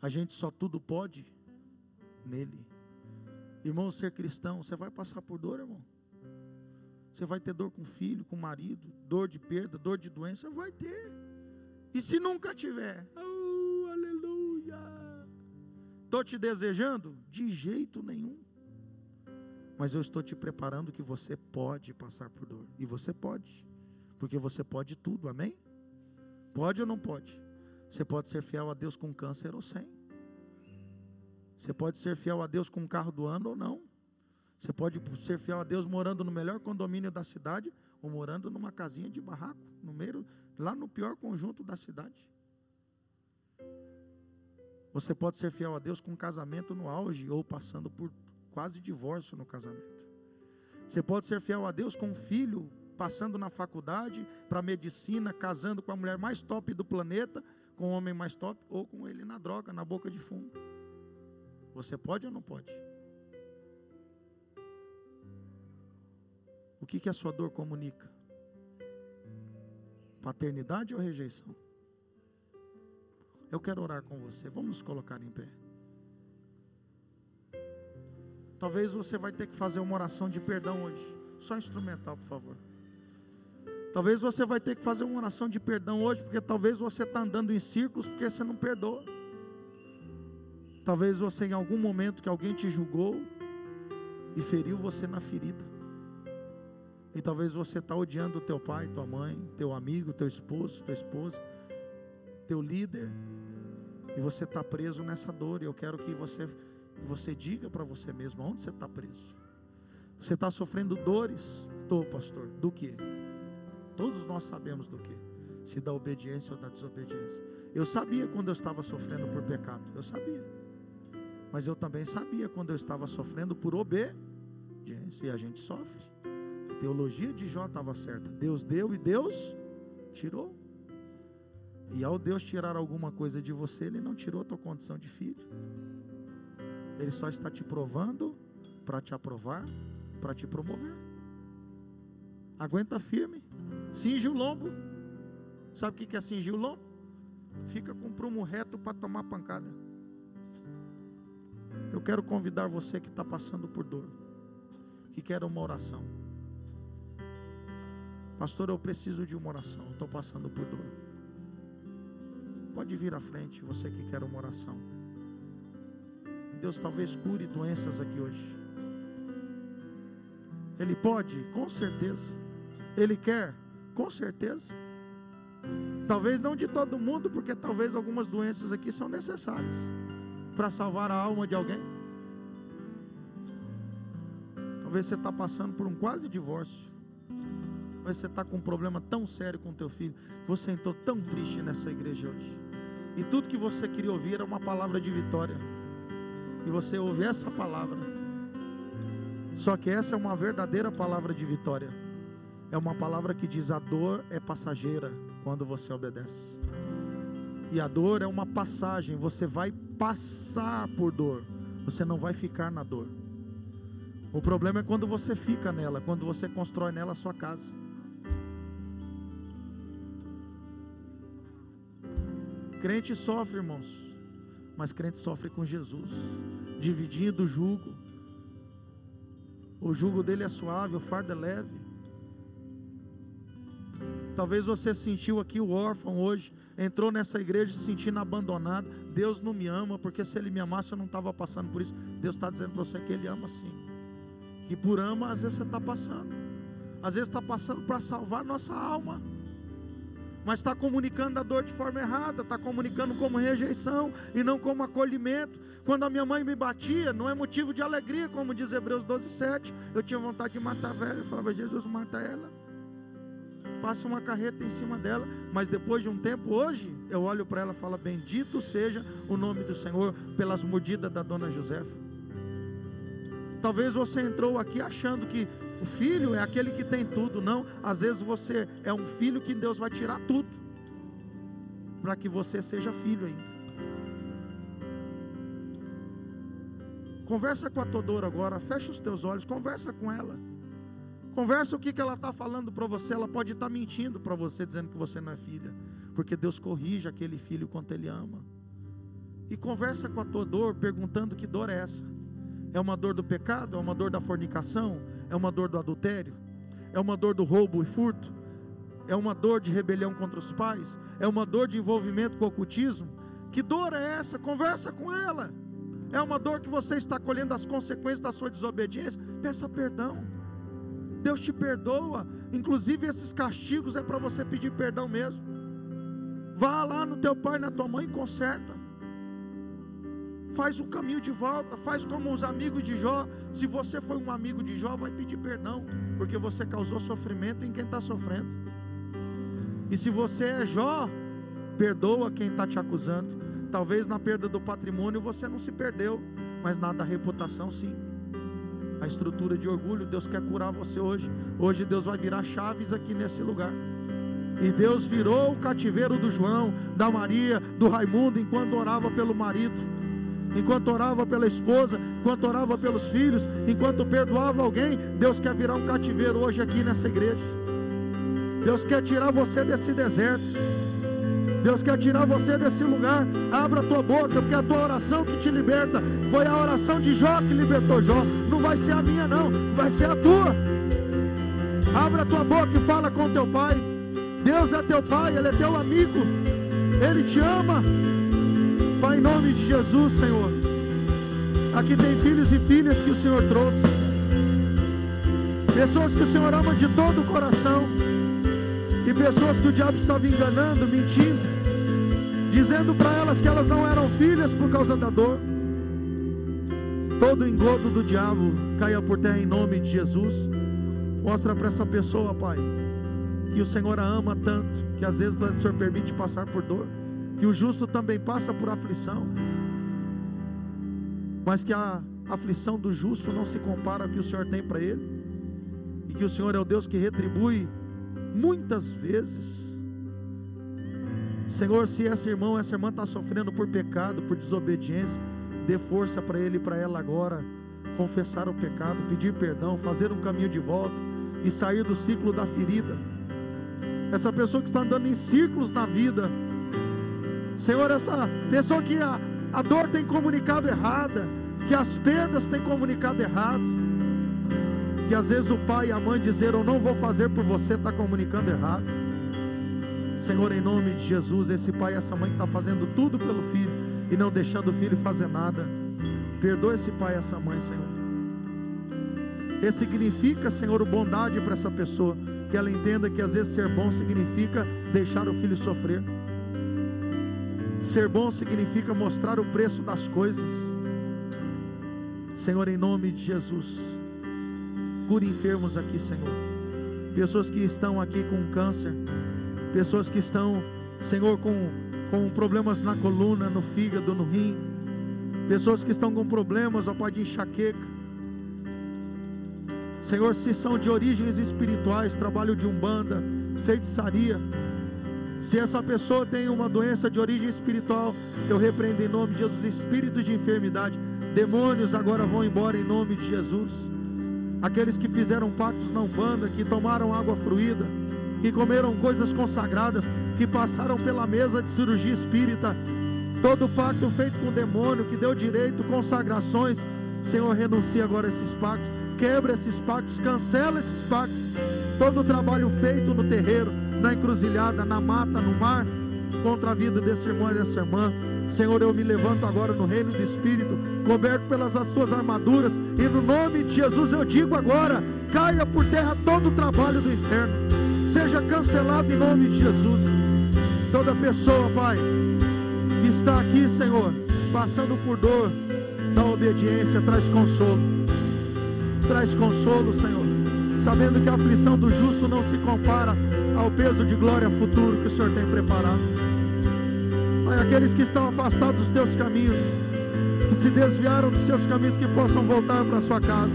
A gente só tudo pode nele. Irmão, ser cristão, você vai passar por dor, irmão. Você vai ter dor com filho, com marido, dor de perda, dor de doença, vai ter. E se nunca tiver. Estou te desejando? De jeito nenhum. Mas eu estou te preparando que você pode passar por dor. E você pode. Porque você pode tudo, amém? Pode ou não pode? Você pode ser fiel a Deus com câncer ou sem. Você pode ser fiel a Deus com um carro do ano ou não. Você pode ser fiel a Deus morando no melhor condomínio da cidade ou morando numa casinha de barraco, no meio, lá no pior conjunto da cidade. Você pode ser fiel a Deus com um casamento no auge ou passando por quase divórcio no casamento. Você pode ser fiel a Deus com um filho passando na faculdade para medicina, casando com a mulher mais top do planeta, com o homem mais top, ou com ele na droga, na boca de fumo. Você pode ou não pode? O que, que a sua dor comunica? Paternidade ou rejeição? Eu quero orar com você. Vamos nos colocar em pé. Talvez você vai ter que fazer uma oração de perdão hoje. Só instrumental, por favor. Talvez você vai ter que fazer uma oração de perdão hoje, porque talvez você está andando em círculos porque você não perdoa. Talvez você em algum momento que alguém te julgou e feriu você na ferida. E talvez você está odiando teu pai, tua mãe, teu amigo, teu esposo, tua esposa, teu líder. E você está preso nessa dor. E eu quero que você você diga para você mesmo onde você está preso. Você está sofrendo dores? Estou, pastor. Do que? Todos nós sabemos do que. Se da obediência ou da desobediência. Eu sabia quando eu estava sofrendo por pecado. Eu sabia. Mas eu também sabia quando eu estava sofrendo por obediência. E a gente sofre. A teologia de Jó estava certa. Deus deu e Deus tirou. E ao Deus tirar alguma coisa de você, Ele não tirou a tua condição de filho. Ele só está te provando para te aprovar para te promover. Aguenta firme. Cinge o lombo. Sabe o que é cingir o lombo? Fica com o prumo reto para tomar pancada. Eu quero convidar você que está passando por dor, que quer uma oração. Pastor, eu preciso de uma oração. Estou passando por dor. Pode vir à frente, você que quer uma oração. Deus talvez cure doenças aqui hoje. Ele pode, com certeza. Ele quer, com certeza. Talvez não de todo mundo, porque talvez algumas doenças aqui são necessárias para salvar a alma de alguém. Talvez você está passando por um quase divórcio. Talvez você está com um problema tão sério com teu filho. Você entrou tão triste nessa igreja hoje. E tudo que você queria ouvir era uma palavra de vitória. E você ouve essa palavra. Só que essa é uma verdadeira palavra de vitória. É uma palavra que diz: a dor é passageira quando você obedece. E a dor é uma passagem, você vai passar por dor, você não vai ficar na dor. O problema é quando você fica nela, quando você constrói nela a sua casa. Crente sofre, irmãos, mas crente sofre com Jesus, dividindo o jugo. O jugo dele é suave, o fardo é leve. Talvez você sentiu aqui o órfão hoje, entrou nessa igreja se sentindo abandonado. Deus não me ama, porque se Ele me amasse eu não estava passando por isso. Deus está dizendo para você que Ele ama sim. Que por ama, às vezes você está passando. Às vezes está passando para salvar nossa alma. Mas está comunicando a dor de forma errada, está comunicando como rejeição e não como acolhimento. Quando a minha mãe me batia, não é motivo de alegria, como diz Hebreus 12, 7. Eu tinha vontade de matar a velha, eu falava, Jesus, mata ela passa uma carreta em cima dela, mas depois de um tempo, hoje, eu olho para ela e falo: Bendito seja o nome do Senhor pelas mordidas da dona Josefa. Talvez você entrou aqui achando que o filho é aquele que tem tudo, não. Às vezes você é um filho que Deus vai tirar tudo, para que você seja filho ainda. Conversa com a Todora agora, fecha os teus olhos, conversa com ela. Conversa o que, que ela está falando para você. Ela pode estar tá mentindo para você, dizendo que você não é filha. Porque Deus corrige aquele filho quanto Ele ama. E conversa com a tua dor, perguntando que dor é essa. É uma dor do pecado? É uma dor da fornicação? É uma dor do adultério? É uma dor do roubo e furto? É uma dor de rebelião contra os pais? É uma dor de envolvimento com o ocultismo? Que dor é essa? Conversa com ela. É uma dor que você está colhendo as consequências da sua desobediência? Peça perdão. Deus te perdoa. Inclusive esses castigos é para você pedir perdão mesmo. Vá lá no teu pai, na tua mãe e conserta. Faz um caminho de volta, faz como os amigos de Jó. Se você foi um amigo de Jó, vai pedir perdão, porque você causou sofrimento em quem está sofrendo. E se você é Jó, perdoa quem está te acusando. Talvez na perda do patrimônio você não se perdeu, mas na da reputação sim a estrutura de orgulho. Deus quer curar você hoje. Hoje Deus vai virar chaves aqui nesse lugar. E Deus virou o cativeiro do João, da Maria, do Raimundo, enquanto orava pelo marido, enquanto orava pela esposa, enquanto orava pelos filhos, enquanto perdoava alguém. Deus quer virar um cativeiro hoje aqui nessa igreja. Deus quer tirar você desse deserto. Deus quer tirar você desse lugar. Abra a tua boca, porque a tua oração que te liberta foi a oração de Jó que libertou Jó. Não vai ser a minha, não, vai ser a tua. Abra a tua boca e fala com teu pai. Deus é teu pai, Ele é teu amigo, Ele te ama. Pai, em nome de Jesus, Senhor. Aqui tem filhos e filhas que o Senhor trouxe, pessoas que o Senhor ama de todo o coração. E pessoas que o diabo estava enganando, mentindo, dizendo para elas que elas não eram filhas por causa da dor. Todo engodo do diabo caia por terra em nome de Jesus. Mostra para essa pessoa, Pai, que o Senhor a ama tanto, que às vezes o Senhor permite passar por dor, que o justo também passa por aflição, mas que a aflição do justo não se compara ao que o Senhor tem para ele, e que o Senhor é o Deus que retribui muitas vezes. Senhor, se esse irmão, essa irmã está sofrendo por pecado, por desobediência, dê força para ele e para ela agora, confessar o pecado, pedir perdão, fazer um caminho de volta e sair do ciclo da ferida. Essa pessoa que está andando em ciclos na vida, Senhor, essa pessoa que a, a dor tem comunicado errada, que as perdas têm comunicado errado, que às vezes o pai e a mãe dizer eu não vou fazer por você está comunicando errado. Senhor, em nome de Jesus, esse pai e essa mãe está fazendo tudo pelo filho e não deixando o filho fazer nada. Perdoa esse pai e essa mãe, Senhor. Ressignifica, Senhor, bondade para essa pessoa. Que ela entenda que às vezes ser bom significa deixar o filho sofrer. Ser bom significa mostrar o preço das coisas. Senhor, em nome de Jesus, cure enfermos aqui, Senhor. Pessoas que estão aqui com câncer, pessoas que estão, Senhor, com, com problemas na coluna, no fígado, no rim, pessoas que estão com problemas, ó Pai, de enxaqueca. Senhor, se são de origens espirituais, trabalho de umbanda, feitiçaria, se essa pessoa tem uma doença de origem espiritual, eu repreendo em nome de Jesus espíritos de enfermidade, demônios agora vão embora em nome de Jesus. Aqueles que fizeram pactos na Umbanda, que tomaram água fruída, que comeram coisas consagradas, que passaram pela mesa de cirurgia espírita, todo pacto feito com o demônio, que deu direito, consagrações, Senhor, renuncia agora esses pactos, quebra esses pactos, cancela esses pactos, todo trabalho feito no terreiro, na encruzilhada, na mata, no mar, contra a vida desse irmão e dessa irmã. Senhor, eu me levanto agora no reino do Espírito, coberto pelas suas armaduras, e no nome de Jesus eu digo agora: caia por terra todo o trabalho do inferno seja cancelado em nome de Jesus. Toda pessoa, Pai, que está aqui, Senhor, passando por dor, da obediência, traz consolo. Traz consolo, Senhor, sabendo que a aflição do justo não se compara ao peso de glória futuro que o Senhor tem preparado. Pai, aqueles que estão afastados dos teus caminhos, que se desviaram dos seus caminhos, que possam voltar para a sua casa,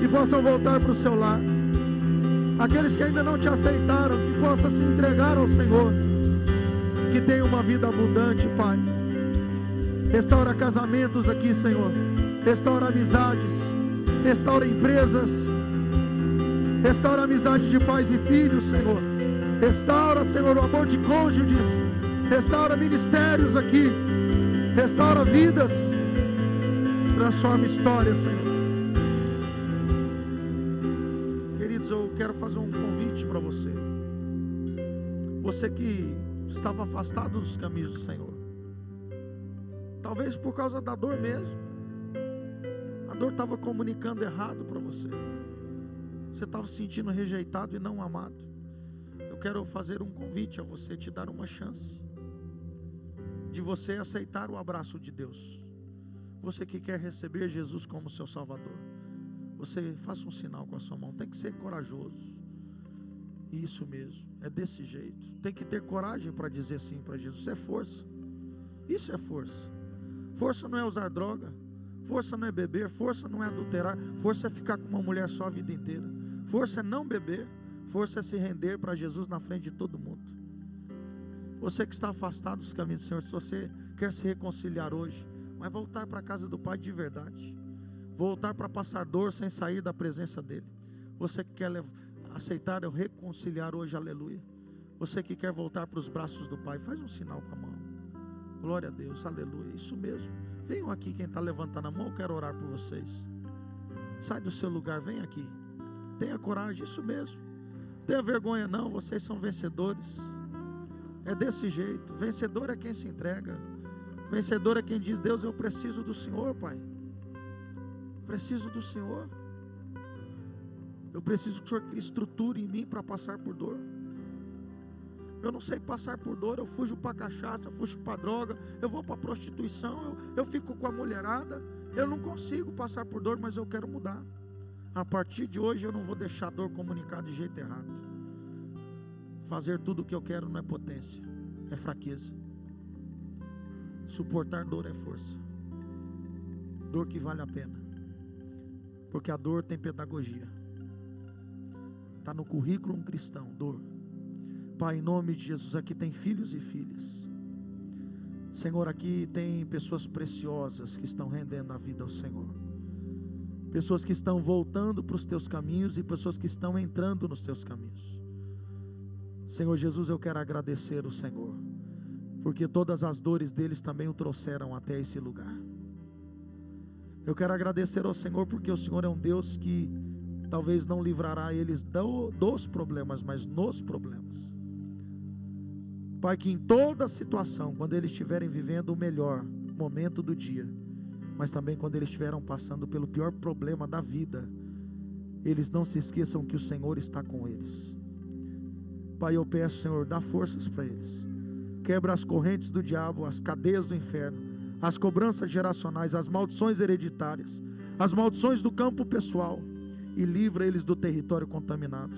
que possam voltar para o seu lar aqueles que ainda não te aceitaram, que possa se entregar ao Senhor, que tenha uma vida abundante, Pai. Restaura casamentos aqui, Senhor. Restaura amizades, restaura empresas, restaura amizade de pais e filhos, Senhor. Restaura, Senhor, o amor de cônjuges, restaura ministérios aqui, restaura vidas, transforma histórias, Senhor. quero fazer um convite para você. Você que estava afastado dos caminhos do Senhor. Talvez por causa da dor mesmo. A dor estava comunicando errado para você. Você estava se sentindo rejeitado e não amado. Eu quero fazer um convite a você, te dar uma chance de você aceitar o abraço de Deus. Você que quer receber Jesus como seu Salvador. Você faça um sinal com a sua mão. Tem que ser corajoso. Isso mesmo. É desse jeito. Tem que ter coragem para dizer sim para Jesus. Isso é força. Isso é força. Força não é usar droga. Força não é beber. Força não é adulterar. Força é ficar com uma mulher só a vida inteira. Força é não beber. Força é se render para Jesus na frente de todo mundo. Você que está afastado dos caminhos do Senhor, se você quer se reconciliar hoje, vai voltar para a casa do Pai de verdade voltar para passar dor sem sair da presença dEle. Você que quer aceitar eu reconciliar hoje, aleluia. Você que quer voltar para os braços do Pai, faz um sinal com a mão. Glória a Deus, aleluia. Isso mesmo. Venham aqui, quem está levantando a mão, eu quero orar por vocês. Sai do seu lugar, vem aqui. Tenha coragem, isso mesmo. Tenha vergonha, não, vocês são vencedores. É desse jeito. Vencedor é quem se entrega. Vencedor é quem diz: Deus, eu preciso do Senhor, Pai. Preciso do Senhor. Eu preciso que o Senhor crie estrutura em mim para passar por dor. Eu não sei passar por dor, eu fujo para cachaça, eu fujo para droga, eu vou para prostituição, eu, eu fico com a mulherada. Eu não consigo passar por dor, mas eu quero mudar. A partir de hoje eu não vou deixar a dor comunicar de jeito errado. Fazer tudo o que eu quero não é potência, é fraqueza. Suportar dor é força. Dor que vale a pena. Porque a dor tem pedagogia. Está no currículo um cristão, dor. Pai, em nome de Jesus, aqui tem filhos e filhas. Senhor, aqui tem pessoas preciosas que estão rendendo a vida ao Senhor. Pessoas que estão voltando para os teus caminhos e pessoas que estão entrando nos teus caminhos. Senhor Jesus, eu quero agradecer o Senhor, porque todas as dores deles também o trouxeram até esse lugar. Eu quero agradecer ao Senhor, porque o Senhor é um Deus que talvez não livrará eles do, dos problemas, mas nos problemas. Pai, que em toda situação, quando eles estiverem vivendo o melhor momento do dia, mas também quando eles estiveram passando pelo pior problema da vida, eles não se esqueçam que o Senhor está com eles. Pai, eu peço, Senhor, dá forças para eles. Quebra as correntes do diabo, as cadeias do inferno, as cobranças geracionais, as maldições hereditárias, as maldições do campo pessoal e livra eles do território contaminado.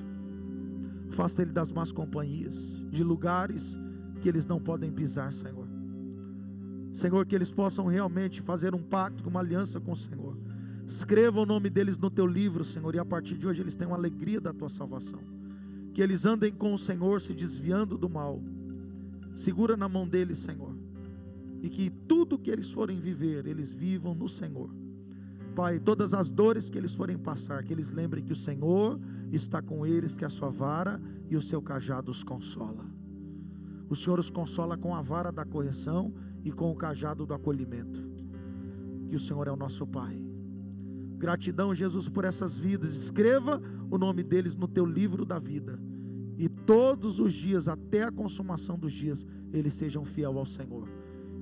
Faça ele das más companhias, de lugares que eles não podem pisar, Senhor. Senhor, que eles possam realmente fazer um pacto, uma aliança com o Senhor. Escreva o nome deles no teu livro, Senhor, e a partir de hoje eles tenham alegria da tua salvação. Que eles andem com o Senhor, se desviando do mal. Segura na mão deles, Senhor. E que tudo que eles forem viver, eles vivam no Senhor. Pai, todas as dores que eles forem passar, que eles lembrem que o Senhor está com eles, que a sua vara e o seu cajado os consola. O Senhor os consola com a vara da correção e com o cajado do acolhimento. Que o Senhor é o nosso Pai. Gratidão, Jesus, por essas vidas. Escreva o nome deles no teu livro da vida. E todos os dias, até a consumação dos dias, eles sejam fiel ao Senhor.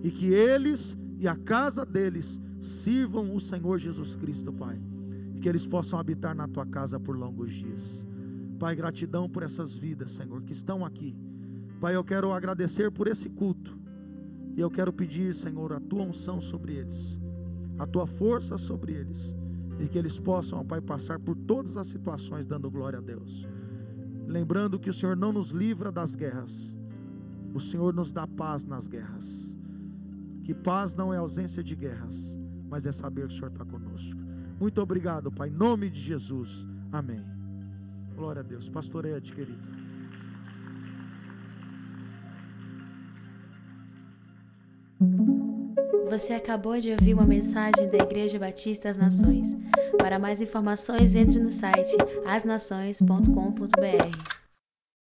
E que eles e a casa deles sirvam o Senhor Jesus Cristo, Pai. E que eles possam habitar na tua casa por longos dias. Pai, gratidão por essas vidas, Senhor, que estão aqui Pai, eu quero agradecer por esse culto. E eu quero pedir, Senhor, a tua unção sobre eles, a tua força sobre eles, e que eles possam, ó Pai, passar por todas as situações dando glória a Deus. Lembrando que o Senhor não nos livra das guerras, o Senhor nos dá paz nas guerras. Que paz não é ausência de guerras, mas é saber que o Senhor está conosco. Muito obrigado, Pai, em nome de Jesus. Amém. Glória a Deus. Pastor Ed, querido. Você acabou de ouvir uma mensagem da Igreja Batista das Nações. Para mais informações, entre no site asnações.com.br.